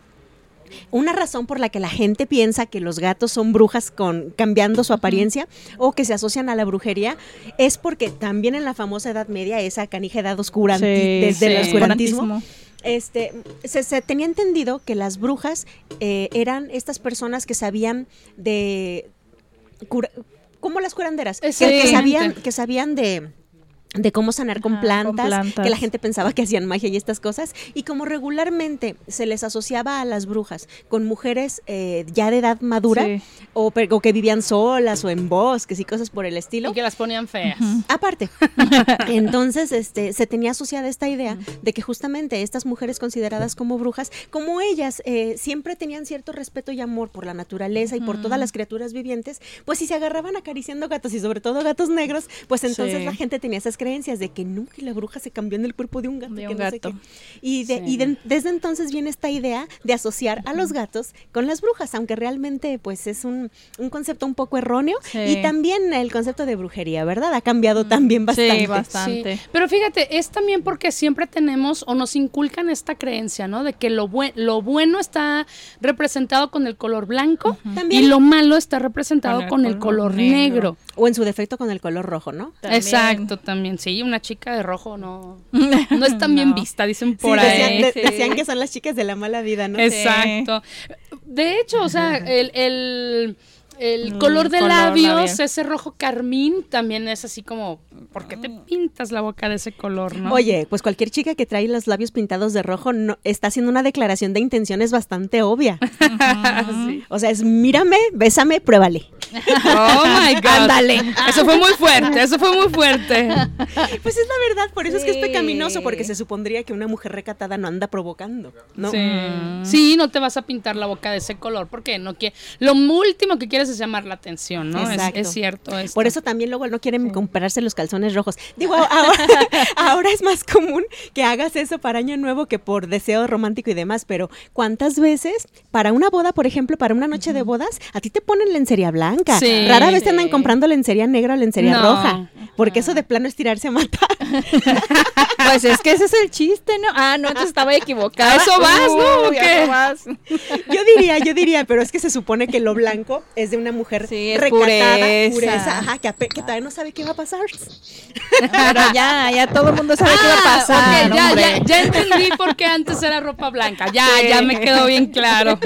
Una razón por la que la gente piensa que los gatos son brujas con cambiando su apariencia o que se asocian a la brujería es porque también en la famosa Edad Media, esa canija edad oscura Sí, desde el oscurantismo, este, se, se tenía entendido que las brujas eh, eran estas personas que sabían de cura- como las curanderas, que, sabían, que sabían de de cómo sanar con, Ajá, plantas, con plantas. que la gente pensaba que hacían magia y estas cosas, y como regularmente se les asociaba a las brujas con mujeres eh, ya de edad madura, Sí. o, o que vivían solas o en bosques y cosas por el estilo, Y que las ponían feas. Aparte, entonces este, se tenía asociada esta idea de que justamente estas mujeres consideradas como brujas, como ellas eh, siempre tenían cierto respeto y amor por la naturaleza y por todas las criaturas vivientes, pues si se agarraban acariciando gatos y sobre todo gatos negros, pues entonces Sí. la gente tenía esas creencias de que nunca la bruja se cambió en el cuerpo de un gato. De que un no sé qué. Y, de- Sí. y de- desde entonces viene esta idea de asociar a los gatos con las brujas, aunque realmente pues es un, un concepto un poco erróneo. Sí. Y también el concepto de brujería, ¿verdad? Ha cambiado también bastante. Sí, bastante. Sí, Pero fíjate, es también porque siempre tenemos o nos inculcan esta creencia, ¿no? De que lo, buen- lo bueno está representado con el color blanco y lo malo está representado Con con el el, color color, negro. negro. O en su defecto con el color rojo, ¿no? También. Exacto, también. Sí, una chica de rojo no, no es tan bien vista, dicen Sí, por decían, ahí. de- sí. decían que son las chicas de la mala vida, ¿no? Exacto. De hecho, o sea, el, el, el color de color labios, ese rojo carmín, también es así como, ¿por qué te pintas la boca de ese color, no? Oye, pues cualquier chica que trae los labios pintados de rojo no, está haciendo una declaración de intenciones bastante obvia. Sí. O sea, es mírame, bésame, pruébale. Oh my God. Ándale. Eso fue muy fuerte, eso fue muy fuerte. Pues es la verdad, por eso es que es pecaminoso, porque se supondría que una mujer recatada no anda provocando, ¿no? Sí. Sí, no te vas a pintar la boca de ese color, porque no que lo último que quieres es llamar la atención, ¿no? Es, Exacto. es cierto. esto. Por eso también luego no quieren comprarse los calzones rojos. Digo, ahora es más común que hagas eso para Año Nuevo que por deseo romántico y demás, pero ¿cuántas veces para una boda, por ejemplo, para una noche de bodas, a ti te ponen lencería blanca? Sí. Rara vez te andan Sí. comprando lencería negra o lencería No. roja, porque eso de plano es tirarse a matar. Pues es que ese es el chiste, ¿no? Ah, no, entonces estaba equivocada. ¿A eso vas, no? ¿O Uy, ¿a qué? eso vas? Yo diría, yo diría, pero es que se supone que lo blanco es de una mujer Sí, recatada, pureza. pureza, ajá, que, que todavía no sabe qué va a pasar. Pero ya, ya todo el mundo sabe qué va a Ah, pasar. ya, ya, ya entendí por qué antes era ropa blanca. Ya, Sí. ya me quedó bien claro.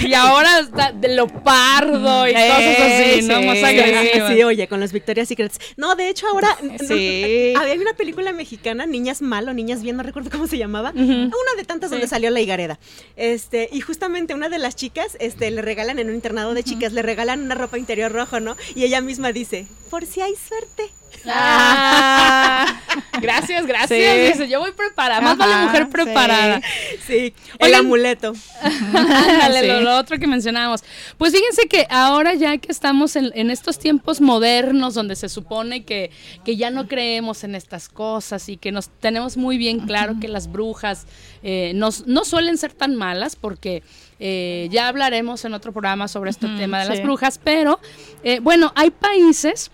Y ahora está de lo pardo y Eh, cosas así, ¿no? sí. Más Sí, agresivas. Sí, oye, con los Victoria's Secrets. No, de hecho ahora no- Sí. había una película mexicana, Niñas Mal o Niñas Bien, no recuerdo cómo se llamaba, una de tantas donde salió la higareda. Este, y justamente una de las chicas, este, le regalan en un internado de chicas, le regalan una ropa interior rojo, ¿no? Y ella misma dice, por si hay suerte. Ah, gracias, gracias. Sí. Dice, yo voy preparada. Más vale mujer preparada. Sí, el amuleto. Ándale, Sí. lo, lo otro que mencionábamos. Pues fíjense que ahora ya que estamos en, en estos tiempos modernos donde se supone que, que ya no creemos en estas cosas y que nos tenemos muy bien claro que las brujas eh, nos- no suelen ser tan malas porque eh, ya hablaremos en otro programa sobre este tema de las brujas, pero eh, bueno, hay países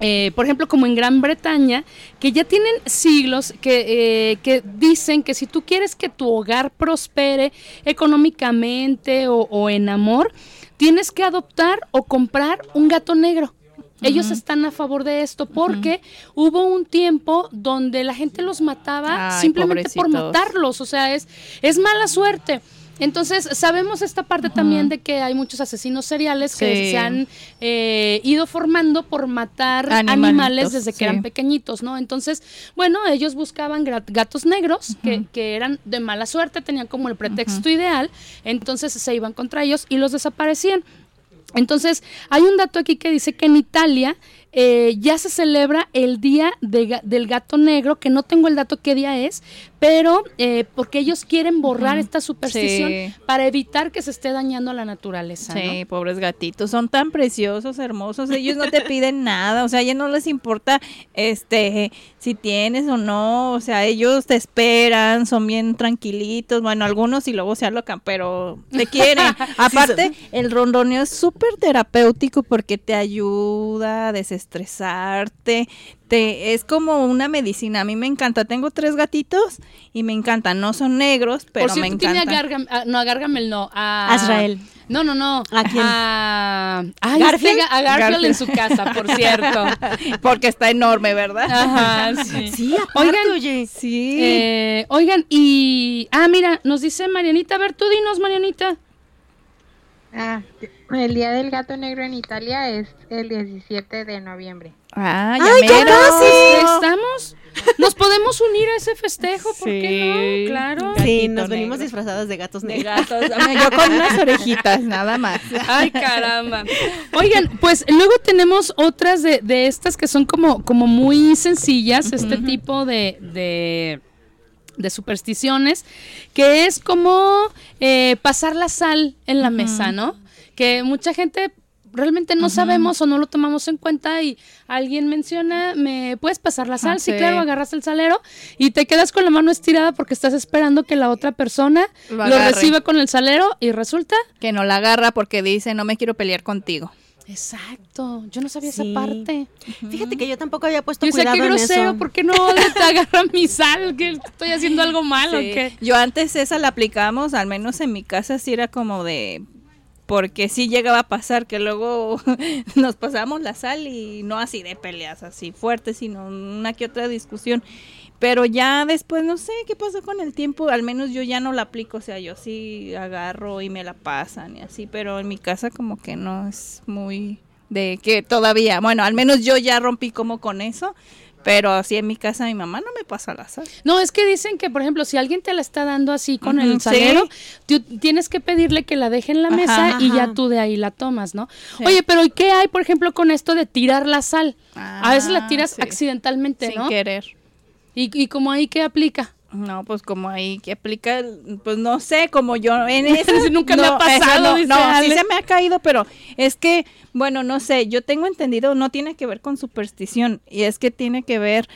eh, por ejemplo, como en Gran Bretaña, que ya tienen siglos que, eh, que dicen que si tú quieres que tu hogar prospere económicamente o, o en amor, tienes que adoptar o comprar un gato negro. Ellos están a favor de esto porque hubo un tiempo donde la gente los mataba Ay, simplemente por matarlos, o sea, es, es mala suerte. Entonces, sabemos esta parte también de que hay muchos asesinos seriales que se han eh, ido formando por matar Animalitos, animales desde que sí. eran pequeñitos, ¿no? Entonces, bueno, ellos buscaban gatos negros que, que eran de mala suerte, tenían como el pretexto ideal, entonces se iban contra ellos y los desaparecían. Entonces, hay un dato aquí que dice que en Italia eh, ya se celebra el Día de del Gato Negro, que no tengo el dato qué día es, pero eh, porque ellos quieren borrar esta superstición Sí. para evitar que se esté dañando la naturaleza. ¿no? Sí, pobres gatitos, son tan preciosos, hermosos, ellos no te piden nada, o sea, a ellos no les importa este si tienes o no, o sea, ellos te esperan, son bien tranquilitos, bueno, algunos y luego se alocan, pero te quieren. Aparte, el rondoneo es súper terapéutico porque te ayuda a desestresarte, te es como una medicina, a mí me encanta, tengo tres gatitos y me encantan, no son negros, pero Por me tiene a encantan. Gargam- a- no, a Gargamel no, a... Azrael. No, no, no. ¿A quién? A, este Ga- a Garfield, en su casa, por cierto. Porque está enorme, ¿verdad? Ajá, sí. Sí, aparte, Oigan, oye. Sí. Eh, oigan, y... Ah, mira, nos dice Marianita. A ver, tú dinos, Marianita. Ah, El Día del Gato Negro en Italia es el 17 de noviembre. Ah, ya ¡Ay, ya mero. casi! ¿Estamos? ¿Nos podemos unir a ese festejo? ¿Por qué Sí. no? Claro. Sí, Gatito nos venimos negro. disfrazadas de gatos De negros. gatos. Yo con unas orejitas, nada más. Ay, caramba. Oigan, pues luego tenemos otras de, de estas que son como, como muy sencillas, este tipo de, de, de supersticiones, que es como eh, pasar la sal en la mesa, ¿no? Que mucha gente realmente no sabemos o no lo tomamos en cuenta y alguien menciona, ¿me puedes pasar la sal? Ah, sí, sí. claro, agarras el salero y te quedas con la mano estirada porque estás esperando que la otra persona Lo reciba con el salero y resulta Que no la agarra porque dice, no me quiero pelear contigo. Exacto, yo no sabía Sí. esa parte. Fíjate que yo tampoco había puesto Yo cuidado qué grosero. ¿por qué no te agarra mi sal? ¿Que estoy haciendo algo mal o Sí. qué? Yo antes esa la aplicamos, al menos en mi casa sí era como de porque sí llegaba a pasar que luego nos pasábamos la sal y no así de peleas así fuertes, sino una que otra discusión. Pero ya después no sé qué pasó con el tiempo, al menos yo ya no la aplico, o sea, yo sí agarro y me la pasan y así, pero en mi casa como que no es muy de que todavía, bueno, al menos yo ya rompí como con eso, pero así en mi casa mi mamá no me pasa la sal. No, es que dicen que, por ejemplo, si alguien te la está dando así con el salero, tú tienes que pedirle que la deje en la Ajá, mesa y ya tú de ahí la tomas, ¿no? Sí. Oye, pero ¿y qué hay, por ejemplo, con esto de tirar la sal? a veces la Ah, tiras sí. accidentalmente, sin ¿no? querer. ¿Y, y como ahí qué aplica? No, pues como ahí que aplica, pues no sé, como yo en eso Nunca me ha no, pasado, No, no, sí se me ha caído, pero es que, bueno, no sé, yo tengo entendido, no tiene que ver con superstición, y es que tiene que ver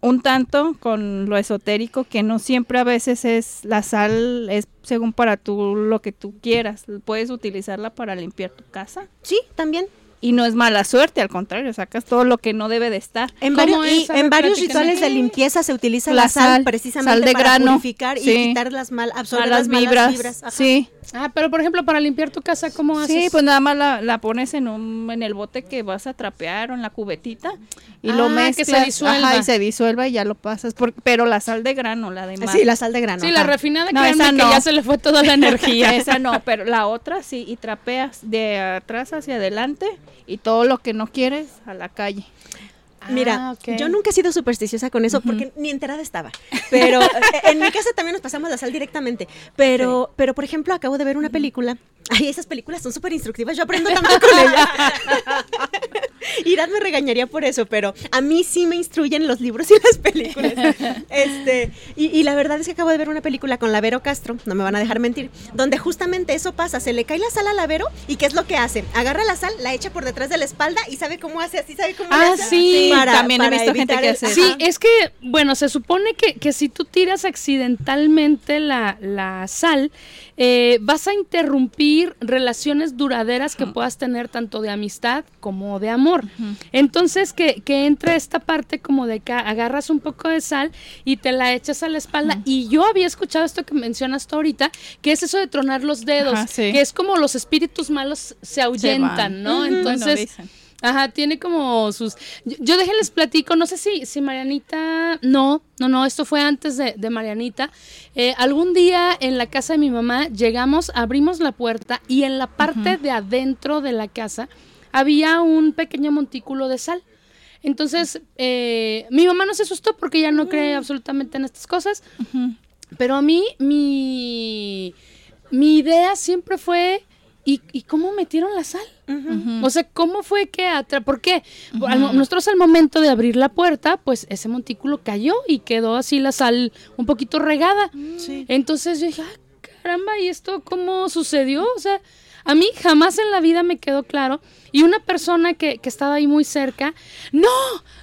un tanto con lo esotérico, que no siempre a veces es la sal, es según para tú lo que tú quieras, puedes utilizarla para limpiar tu casa. Sí, también. Y no es mala suerte, al contrario, sacas todo lo que no debe de estar. En ¿Cómo varios, es? y en varios rituales de limpieza se utiliza La la, sal, sal, precisamente sal de para grano, purificar y quitar las mal, absorber las las malas vibras, sí. Ah, pero por ejemplo, para limpiar tu casa, ¿cómo haces? Sí, pues nada más la, la pones en un en el bote que vas a trapear o en la cubetita y Ah, lo que mezclas. se disuelva. Ajá, y se disuelva y ya lo pasas. por- pero la sal de grano, la de mar. Sí, la sal de grano. Sí, la refinada, No, que ya se le fue toda la energía. Esa no, pero la otra sí, y trapeas de atrás hacia adelante y todo lo que no quieres a la calle. Mira, Ah, ok. yo nunca he sido supersticiosa con eso porque ni enterada estaba. Pero eh, en mi casa también nos pasamos la sal directamente. Pero, pero por ejemplo, acabo de ver una película. Ay, esas películas son súper instructivas. Yo aprendo tanto con ella. Irad me regañaría por eso, pero a mí sí me instruyen los libros y las películas. Este, y, y la verdad es que acabo de ver una película con Lavero Castro, no me van a dejar mentir, donde justamente eso pasa. Se le cae la sal a Lavero y ¿qué es lo que hace? Agarra la sal, la echa por detrás de la espalda y sabe cómo hace así, sabe cómo Ah, hace? sí. también he visto gente que el- hace Ajá. Sí, es que, bueno, se supone que, que si tú tiras accidentalmente la, la sal, eh, vas a interrumpir relaciones duraderas que puedas tener tanto de amistad como de amor. Entonces, que, que entra esta parte como de que agarras un poco de sal y te la echas a la espalda. Y yo había escuchado esto que mencionas tú ahorita, que es eso de tronar los dedos, Ajá, sí. que es como los espíritus malos se ahuyentan. ¿no? Bueno, Entonces... Ajá, tiene como sus... Yo, yo déjenles platico, no sé si, si Marianita... No, no, no, esto fue antes de, de Marianita. Eh, algún día en la casa de mi mamá llegamos, abrimos la puerta y en la parte de adentro de la casa había un pequeño montículo de sal. Entonces, eh, mi mamá no se asustó porque ella no cree absolutamente en estas cosas. Pero a mí, mi, mi idea siempre fue, ¿y, y cómo metieron la sal? O sea, ¿cómo fue que atra ¿Por qué? Al nosotros al momento de abrir la puerta, pues ese montículo cayó y quedó así la sal un poquito regada. Entonces yo dije, ah, caramba, ¿y esto cómo sucedió? O sea, a mí jamás en la vida me quedó claro. Y una persona que, que estaba ahí muy cerca, no,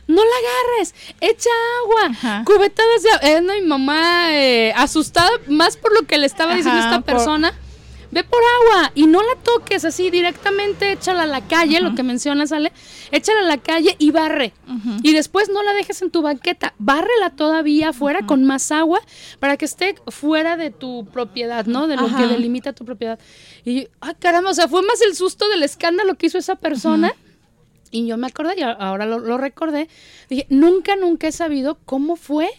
no la agarres, echa agua, Ajá. cubetadas de agua. Eh, no, mi mamá eh, asustada más por lo que le estaba diciendo Ajá, esta por- persona. Ve por agua y no la toques así directamente, échala a la calle, lo que mencionas, Ale, échala a la calle y barre. Y después no la dejes en tu banqueta, bárrela todavía afuera con más agua para que esté fuera de tu propiedad, ¿no? De lo que delimita tu propiedad. Y, ah, caramba, o sea, fue más el susto del escándalo que hizo esa persona. Y yo me acordé, y ahora lo, lo recordé, dije, nunca, nunca he sabido cómo fue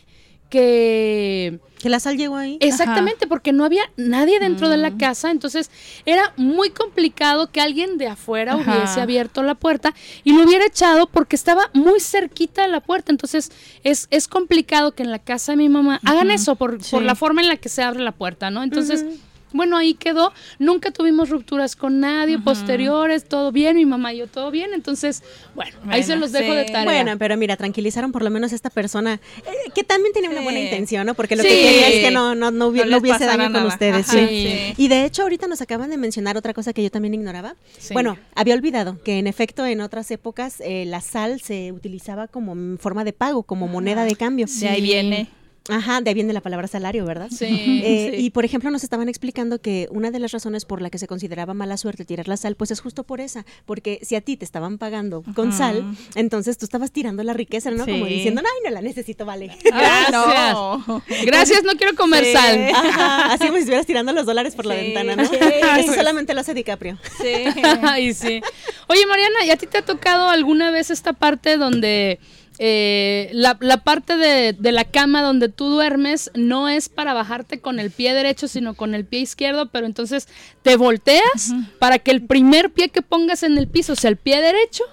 que Que la sal llegó ahí. Exactamente, porque no había nadie dentro de la casa, entonces era muy complicado que alguien de afuera Ajá. hubiese abierto la puerta y lo hubiera echado porque estaba muy cerquita de la puerta, entonces es, es complicado que en la casa de mi mamá hagan eso por, por la forma en la que se abre la puerta, ¿no? Entonces... Bueno, ahí quedó. Nunca tuvimos rupturas con nadie posteriores, todo bien, mi mamá y yo todo bien. Entonces, bueno, ahí se los dejo de tarea. Bueno, pero mira, tranquilizaron por lo menos a esta persona eh, que también tenía una buena intención, ¿no? Porque lo Sí. que quería es que no, no, no, hubi- No no les hubiese daño con ustedes. Ajá, sí. sí. Y de hecho, ahorita nos acaban de mencionar otra cosa que yo también ignoraba. Sí. Bueno, había olvidado que en efecto en otras épocas eh, la sal se utilizaba como forma de pago, como moneda de cambio. De ahí viene. Ajá, de ahí viene la palabra salario, ¿verdad? Sí, Eh, sí. Y por ejemplo nos estaban explicando que una de las razones por la que se consideraba mala suerte tirar la sal, pues es justo por esa, porque si a ti te estaban pagando con sal, entonces tú estabas tirando la riqueza, ¿no? Como diciendo, ay, no la necesito, vale. Gracias. no. Gracias, no quiero comer Sí. sal. Ajá, así como si estuvieras tirando los dólares por la ventana, ¿no? Eso solamente lo hace DiCaprio. Sí. Ay, sí. Oye, Mariana, ¿y a ti te ha tocado alguna vez esta parte donde eh, la, la parte de, de la cama donde tú duermes no es para bajarte con el pie derecho, sino con el pie izquierdo, pero entonces te volteas para que el primer pie que pongas en el piso sea el pie derecho?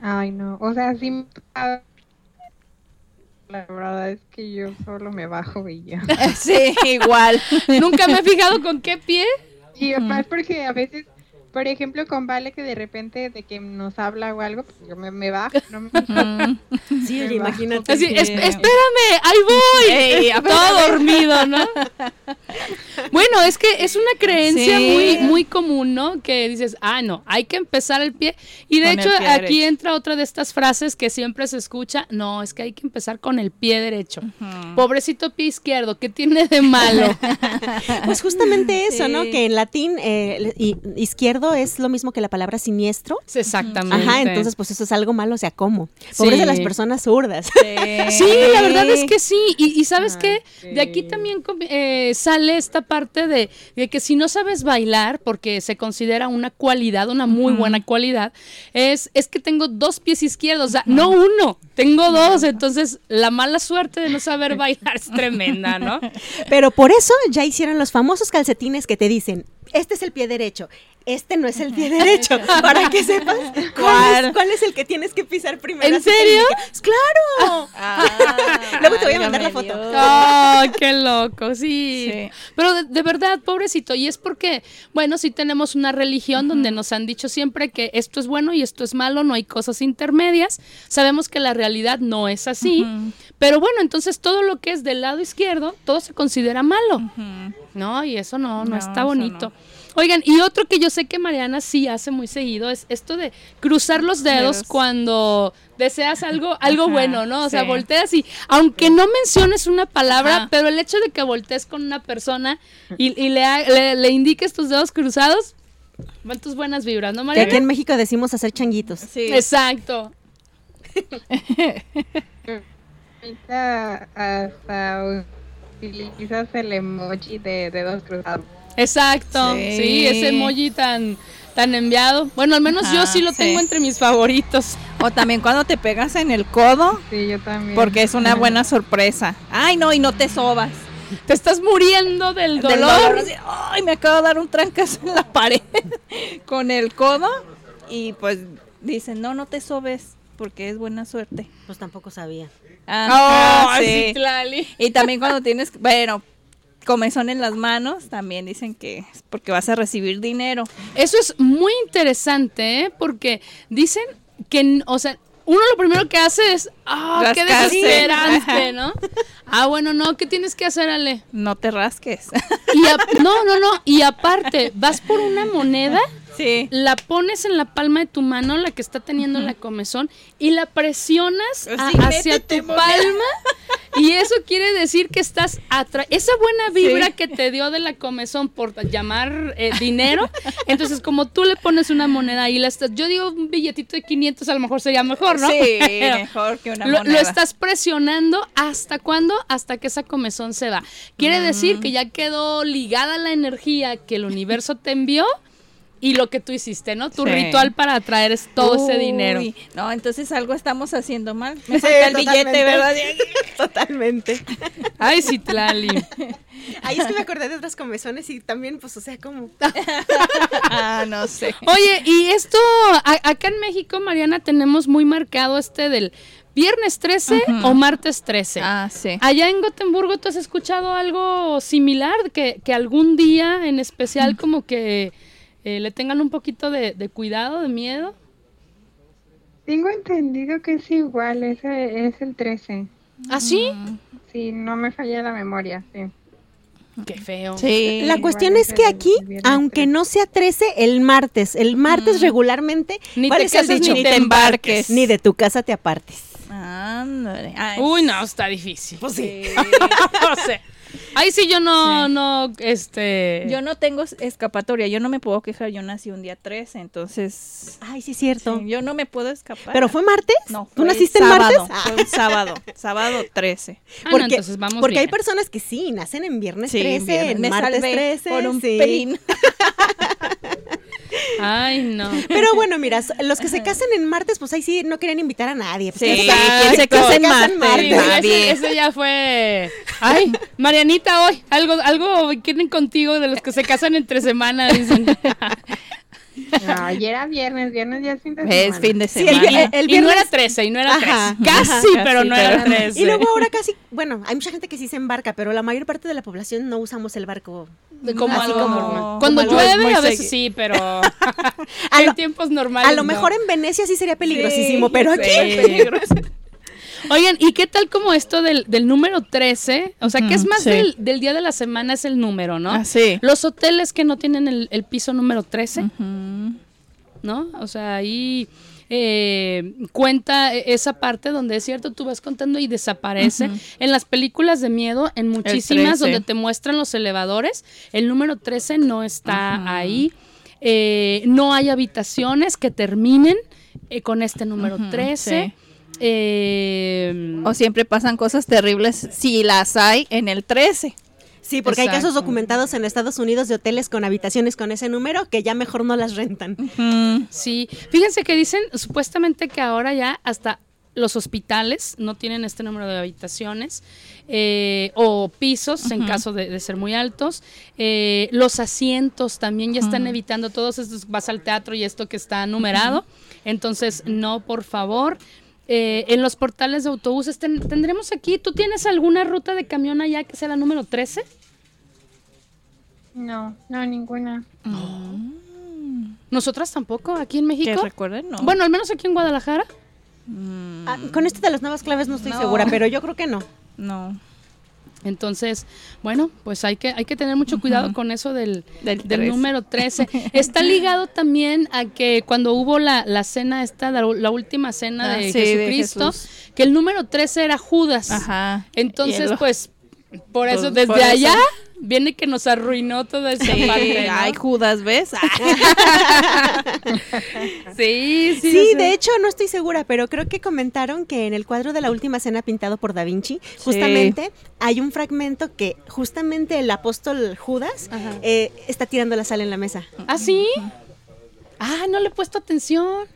Ay, no. O sea, sí. La verdad es que yo solo me bajo y ya. Sí, igual. Nunca me he fijado con qué pie. Y además porque a veces, por ejemplo, con Vale que de repente de que nos habla o algo, pues yo me, me bajo. No me Sí, imagínate. Así, Sí. "Es- espérame, ahí voy. Ey, Todo dormido, ¿no? Bueno, es que es una creencia Sí. muy, muy común, ¿no? Que dices, ah, no, hay que empezar el pie. Y de Con hecho, aquí derecho. entra otra de estas frases que siempre se escucha, no, es que hay que empezar con el pie derecho. Pobrecito pie izquierdo, ¿qué tiene de malo? Pues justamente eso, ¿no? Que en latín eh, i- es lo mismo que la palabra siniestro. Exactamente. Ajá, entonces pues eso es algo malo, o sea, ¿cómo? Pobres de las personas zurdas. Sí, la verdad es que sí. Y, y sabes qué, de aquí también eh, sale esta parte de, de que si no sabes bailar, porque se considera una cualidad, una muy buena cualidad, es, es que tengo dos pies izquierdos, o sea, no uno, tengo dos. Entonces, la mala suerte de no saber bailar es tremenda, ¿no? Pero por eso ya hicieron los famosos calcetines que te dicen, este es el pie derecho, este no es el pie derecho, para que sepas cuál, es, cuál es el que tienes que pisar primero. ¿En serio? ¡Claro! Luego te voy a mandar la foto. ¡Ay, qué loco! Sí. Sí. Pero de, de verdad, pobrecito. Y es porque, bueno, sí tenemos una religión donde nos han dicho siempre que esto es bueno y esto es malo, no hay cosas intermedias. Sabemos que la realidad no es así. Pero bueno, entonces todo lo que es del lado izquierdo, todo se considera malo. No, y eso no, no, No, está bonito. Oigan, y otro que yo sé que Mariana sí hace muy seguido es esto de cruzar los dedos Dedos. cuando deseas algo, algo Ajá, bueno, ¿no? O sea, volteas y, aunque no menciones una palabra, Ajá. pero el hecho de que voltees con una persona y, y le, le, le indiques tus dedos cruzados, van tus buenas vibras, ¿no, Que Mariana? aquí en México decimos hacer changuitos. Sí. Exacto. Utilizas el emoji de dedos cruzados. Exacto. Sí, Sí. ese emoji tan, tan enviado. Bueno, al menos yo Ajá, sí lo sí. tengo entre mis favoritos. O también cuando te pegas en el codo, Sí, yo también. porque es una buena sorpresa. Ay, no, y no te sobas. Te estás muriendo del Del dolor. así, Ay, me acabo de dar un trancazo en la pared con el codo. Y pues dicen, no, no te sobes, porque es buena suerte. Pues tampoco sabía. Ajá, Oh, sí. Citlali. Y también cuando tienes, bueno, comezón en las manos, también dicen que es porque vas a recibir dinero. Eso es muy interesante, ¿eh? Porque dicen que, o sea, uno lo primero que hace es, ah, qué desesperante, ¿no? Ah, bueno, no, ¿qué tienes que hacer, Ale? No te rasques. Y a- no, no, no, y aparte, vas por una moneda, sí. la pones en la palma de tu mano, la que está teniendo la comezón, y la presionas a- Sí, hacia tu moneda. palma, y eso quiere decir que estás atra esa buena vibra Sí. que te dio de la comezón por llamar eh, dinero, entonces como tú le pones una moneda y la estás, yo digo un billetito de 500 a lo mejor sería mejor, ¿no? Sí, Pero mejor que una lo, moneda. lo estás presionando hasta cuándo? Hasta que esa comezón se va. Quiere decir que ya quedó ligada la energía que el universo te envió y lo que tú hiciste, ¿no? Tu Sí. ritual para atraer es todo ese dinero. No, entonces algo estamos haciendo mal. Me Sí, falta el billete, totalmente. ¿verdad? Totalmente. Ay, Citlali. Ahí es que me acordé de otras comezones y también, pues, o sea, como... ah, no sé. Oye, y esto, a- acá en México, Mariana, tenemos muy marcado este del viernes 13 Ujú. o martes 13. Ah, sí. Allá en Gotemburgo, ¿tú has escuchado algo similar? Que, que algún día en especial como que eh, le tengan un poquito de, de cuidado, de miedo. Tengo entendido que es igual, ese es el 13. ¿Ah, sí? Sí, no me falla la memoria, sí. Qué feo. Sí. La cuestión es que aquí, aunque no sea 13, el martes, el martes regularmente, Ni ¿cuál te es el casas dicho? ni te embarques. Ni de tu casa te apartes. Ándale. Ay, Uy, no, está difícil. Pues sí. o sea, ahí sí yo no, no, este... Yo no tengo escapatoria, yo no me puedo quejar, yo nací un día 13, entonces Ay, sí, cierto. sí, yo no me puedo escapar. ¿Pero fue martes? no, ¿Tú fue naciste en sábado, martes? Fue un sábado, sábado 13. Ah, no, porque entonces vamos porque hay bien. personas que sí, nacen en viernes Sí, 13, viernes. en me martes salvé 13. por un sí. pelín. Ay, no. Pero bueno, mira, los que se casan en martes, pues ahí sí no querían invitar a nadie. Pues, Sí, ¿quién ¿quién se casa en martes? Sí, Nadie. ese, ese ya fue. Ay, Marianita, hoy algo, algo quieren contigo de los que se casan entre semana, dicen. No, ayer era viernes, viernes ya es fin de semana. Es fin de Sí, el, semana. el- el y no era viernes- 13, y no era 13. Ajá, Casi, ajá, pero casi, no era pero- 13. Y luego ahora casi, bueno, hay mucha gente que sí se embarca, pero la mayor parte de la población no usamos el barco. como así algo como- normal. Cuando como llueve, a veces sí, pero A en lo, tiempos normales. a lo no. mejor en Venecia sí sería peligrosísimo, pero aquí... Sí. Oigan, ¿y qué tal como esto del, del número 13? O sea, que es más sí. del, del día de la semana, es el número, ¿no? Ah, sí. Los hoteles que no tienen el, el piso número 13, Ujú. ¿no? O sea, ahí eh, cuenta e- esa parte donde es cierto, tú vas contando y desaparece. En las películas de miedo, en muchísimas 13. donde te muestran los elevadores, el número 13 no está ahí. Eh, no hay habitaciones que terminen eh, con este número Ujú, 13. sí. Eh, O siempre pasan cosas terribles si las hay en el 13. Sí, porque hay casos documentados en Estados Unidos de hoteles con habitaciones con ese número que ya mejor no las rentan. Sí, fíjense que dicen supuestamente que ahora ya hasta los hospitales no tienen este número de habitaciones eh, o pisos en caso de, de ser muy altos. Eh, los asientos también ya están evitando todos estos, vas al teatro y esto que está numerado. Entonces, no, por favor. Eh, en los portales de autobuses ten- tendremos aquí, ¿tú tienes alguna ruta de camión allá que sea la número 13? No, no, ninguna. Nosotras tampoco, aquí en Que México. recuerden, no. Bueno, al menos aquí en Guadalajara. Mm, Ah, con esto de las nuevas claves no estoy No. segura, pero yo creo que no. no. Entonces, bueno, pues hay que, hay que tener mucho cuidado con eso del, Del del 13. número 13. Está ligado también a que cuando hubo la, la cena esta, la, la última cena Ah, de sí, Jesucristo, que el número 13 era Judas. Ajá. Entonces, pues, por eso Pues, desde por eso. Viene que nos arruinó toda esa Sí, parte. ¿no? Ay, Judas, ¿ves? sí, sí. Sí, sí. de hecho no estoy segura, pero creo que comentaron que en el cuadro de la última cena pintado por Da Vinci, justamente hay un fragmento que justamente el apóstol Judas eh, está tirando la sal en la mesa. ¿Ah, sí? Ah, no le he puesto atención.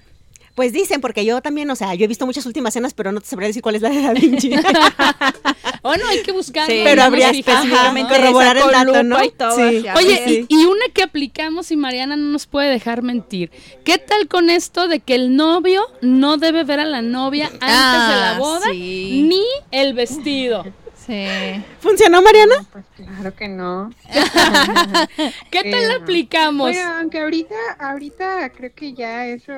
Pues dicen, porque yo también, o sea, yo he visto muchas últimas cenas, pero no te sabría decir cuál es la de Da Vinci. Bueno, hay que buscarlo. Sí, pero habría ¿no? específicamente corroborar el dato, ¿no? lupa y todo, Sí. Oye, y, y una que aplicamos y Mariana no nos puede dejar mentir. ¿Qué tal con esto de que el novio no debe ver a la novia antes de la Ah, boda sí. ni el vestido? Sí. ¿Funcionó, Mariana? Pues claro que no. ¿Qué tal la Eh, aplicamos? Bueno, aunque ahorita, ahorita creo que ya eso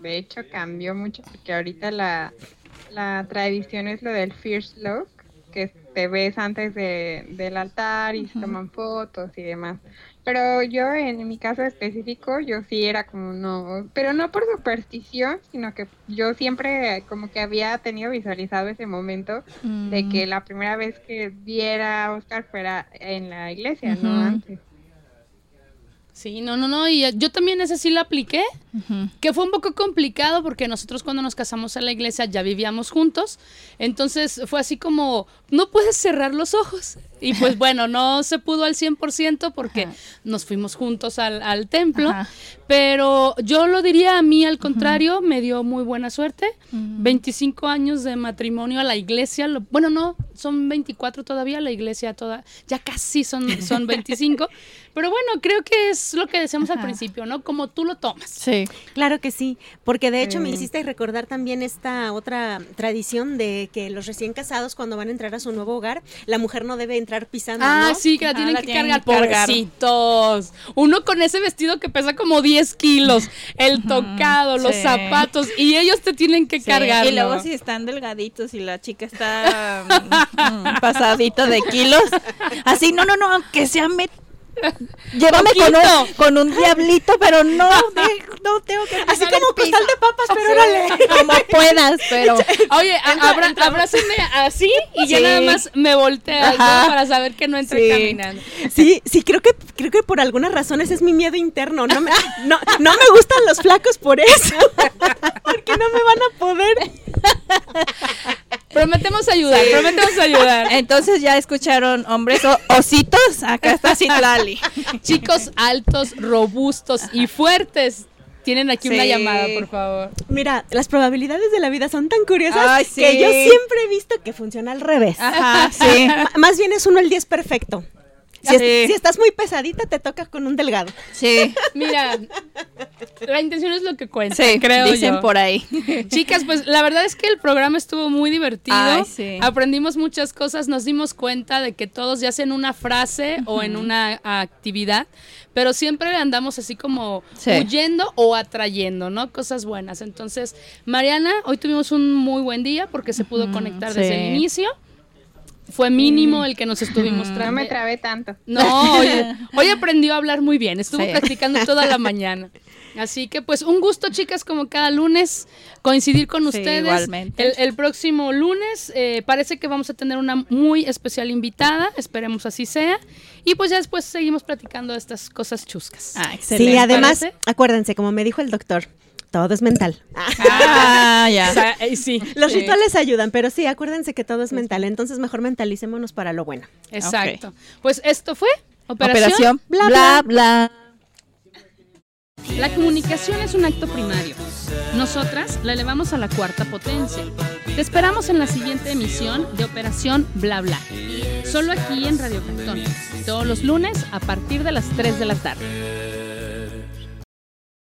de hecho cambió mucho porque ahorita la, la tradición es lo del first look, que te ves antes de, del altar y se toman fotos y demás. Pero yo en mi caso específico, yo sí era como no, pero no por superstición, sino que yo siempre como que había tenido visualizado ese momento de Mm. que la primera vez que viera a Oscar fuera en la iglesia, no antes. Sí, no, no, no, y yo también ese sí lo apliqué, que fue un poco complicado porque nosotros cuando nos casamos en la iglesia ya vivíamos juntos, entonces fue así como, no puedes cerrar los ojos. Y pues bueno, no se pudo al 100% porque nos fuimos juntos al, al templo, Ajá. pero yo lo diría a mí al contrario, me dio muy buena suerte, 25 años de matrimonio a la iglesia, lo- bueno, no, son 24 todavía, la iglesia toda, ya casi son, son 25, pero bueno, creo que es lo que decíamos al principio, ¿no? Como tú lo tomas. Sí. Claro que sí, porque de hecho me hiciste recordar también esta otra tradición de que los recién casados cuando van a entrar a su nuevo hogar, la mujer no debe entrar pisando, Ah, ¿no? sí, que la Ajá, tienen la que tienen cargar, pobrecitos. Uno con ese vestido que pesa como 10 kilos, el tocado, los sí. zapatos, y ellos te tienen que Sí, cargar. Y luego si están delgaditos y la chica está mm, mm, pasadita de kilos. Así, no, no, no, aunque sea me... Llévame con un, con un diablito, pero no, de- no tengo que Así como costal de papas, pero órale. Como puedas, pero... Oye, abra- abrázame así y ya Sí. nada más me. Ajá. para saber que no entré Sí. caminando. Sí, sí, creo que creo que por alguna razón ese es mi miedo interno. No me, no, no me gustan los flacos por eso. Porque no me van a poder. Prometemos ayudar, prometemos ayudar. Entonces ya escucharon hombres o- ositos, acá está Citlali. Chicos altos, robustos y fuertes. Tienen aquí una llamada, por favor. Mira, las probabilidades de la vida son tan curiosas Ay, sí. que yo siempre he visto que funciona al revés. Ajá, sí. Ma- Más bien es uno el 10 perfecto. Si, es- Sí. si estás muy pesadita, te toca con un delgado. Sí, Mira, la intención es lo que cuenta, sí, creo dicen yo. por ahí. Chicas, pues la verdad es que el programa estuvo muy divertido. Ay, sí. Aprendimos muchas cosas, nos dimos cuenta de que todos ya sea en una frase o en una actividad, pero siempre andamos así como Sí. huyendo o atrayendo, ¿no? Cosas buenas. Entonces, Mariana, hoy tuvimos un muy buen día porque se pudo conectar desde el inicio. Fue mínimo el que nos estuvimos No tra- me trabé tanto. no, hoy, hoy aprendió a hablar muy bien, estuvo Sí. practicando toda la mañana. Así que pues un gusto chicas como cada lunes coincidir con Sí, ustedes. igualmente. El, el próximo lunes eh, parece que vamos a tener una muy especial invitada, esperemos así sea. Y pues ya después seguimos platicando de estas cosas chuscas. Ah, excelente. Sí, además, parece? acuérdense, como me dijo el doctor, todo es mental. Ah, ya. O sea, sí, Los sí, rituales ayudan, pero sí, acuérdense que todo es mental, entonces mejor mentalicémonos para lo bueno. Exacto. Pues esto fue Operación, Operación bla, bla bla. La comunicación es un acto primario. Nosotras la elevamos a la cuarta potencia. Te esperamos en la siguiente emisión de Operación Bla Bla. Solo aquí en Radio Cantón. Todos los lunes a partir de las 3 de la tarde.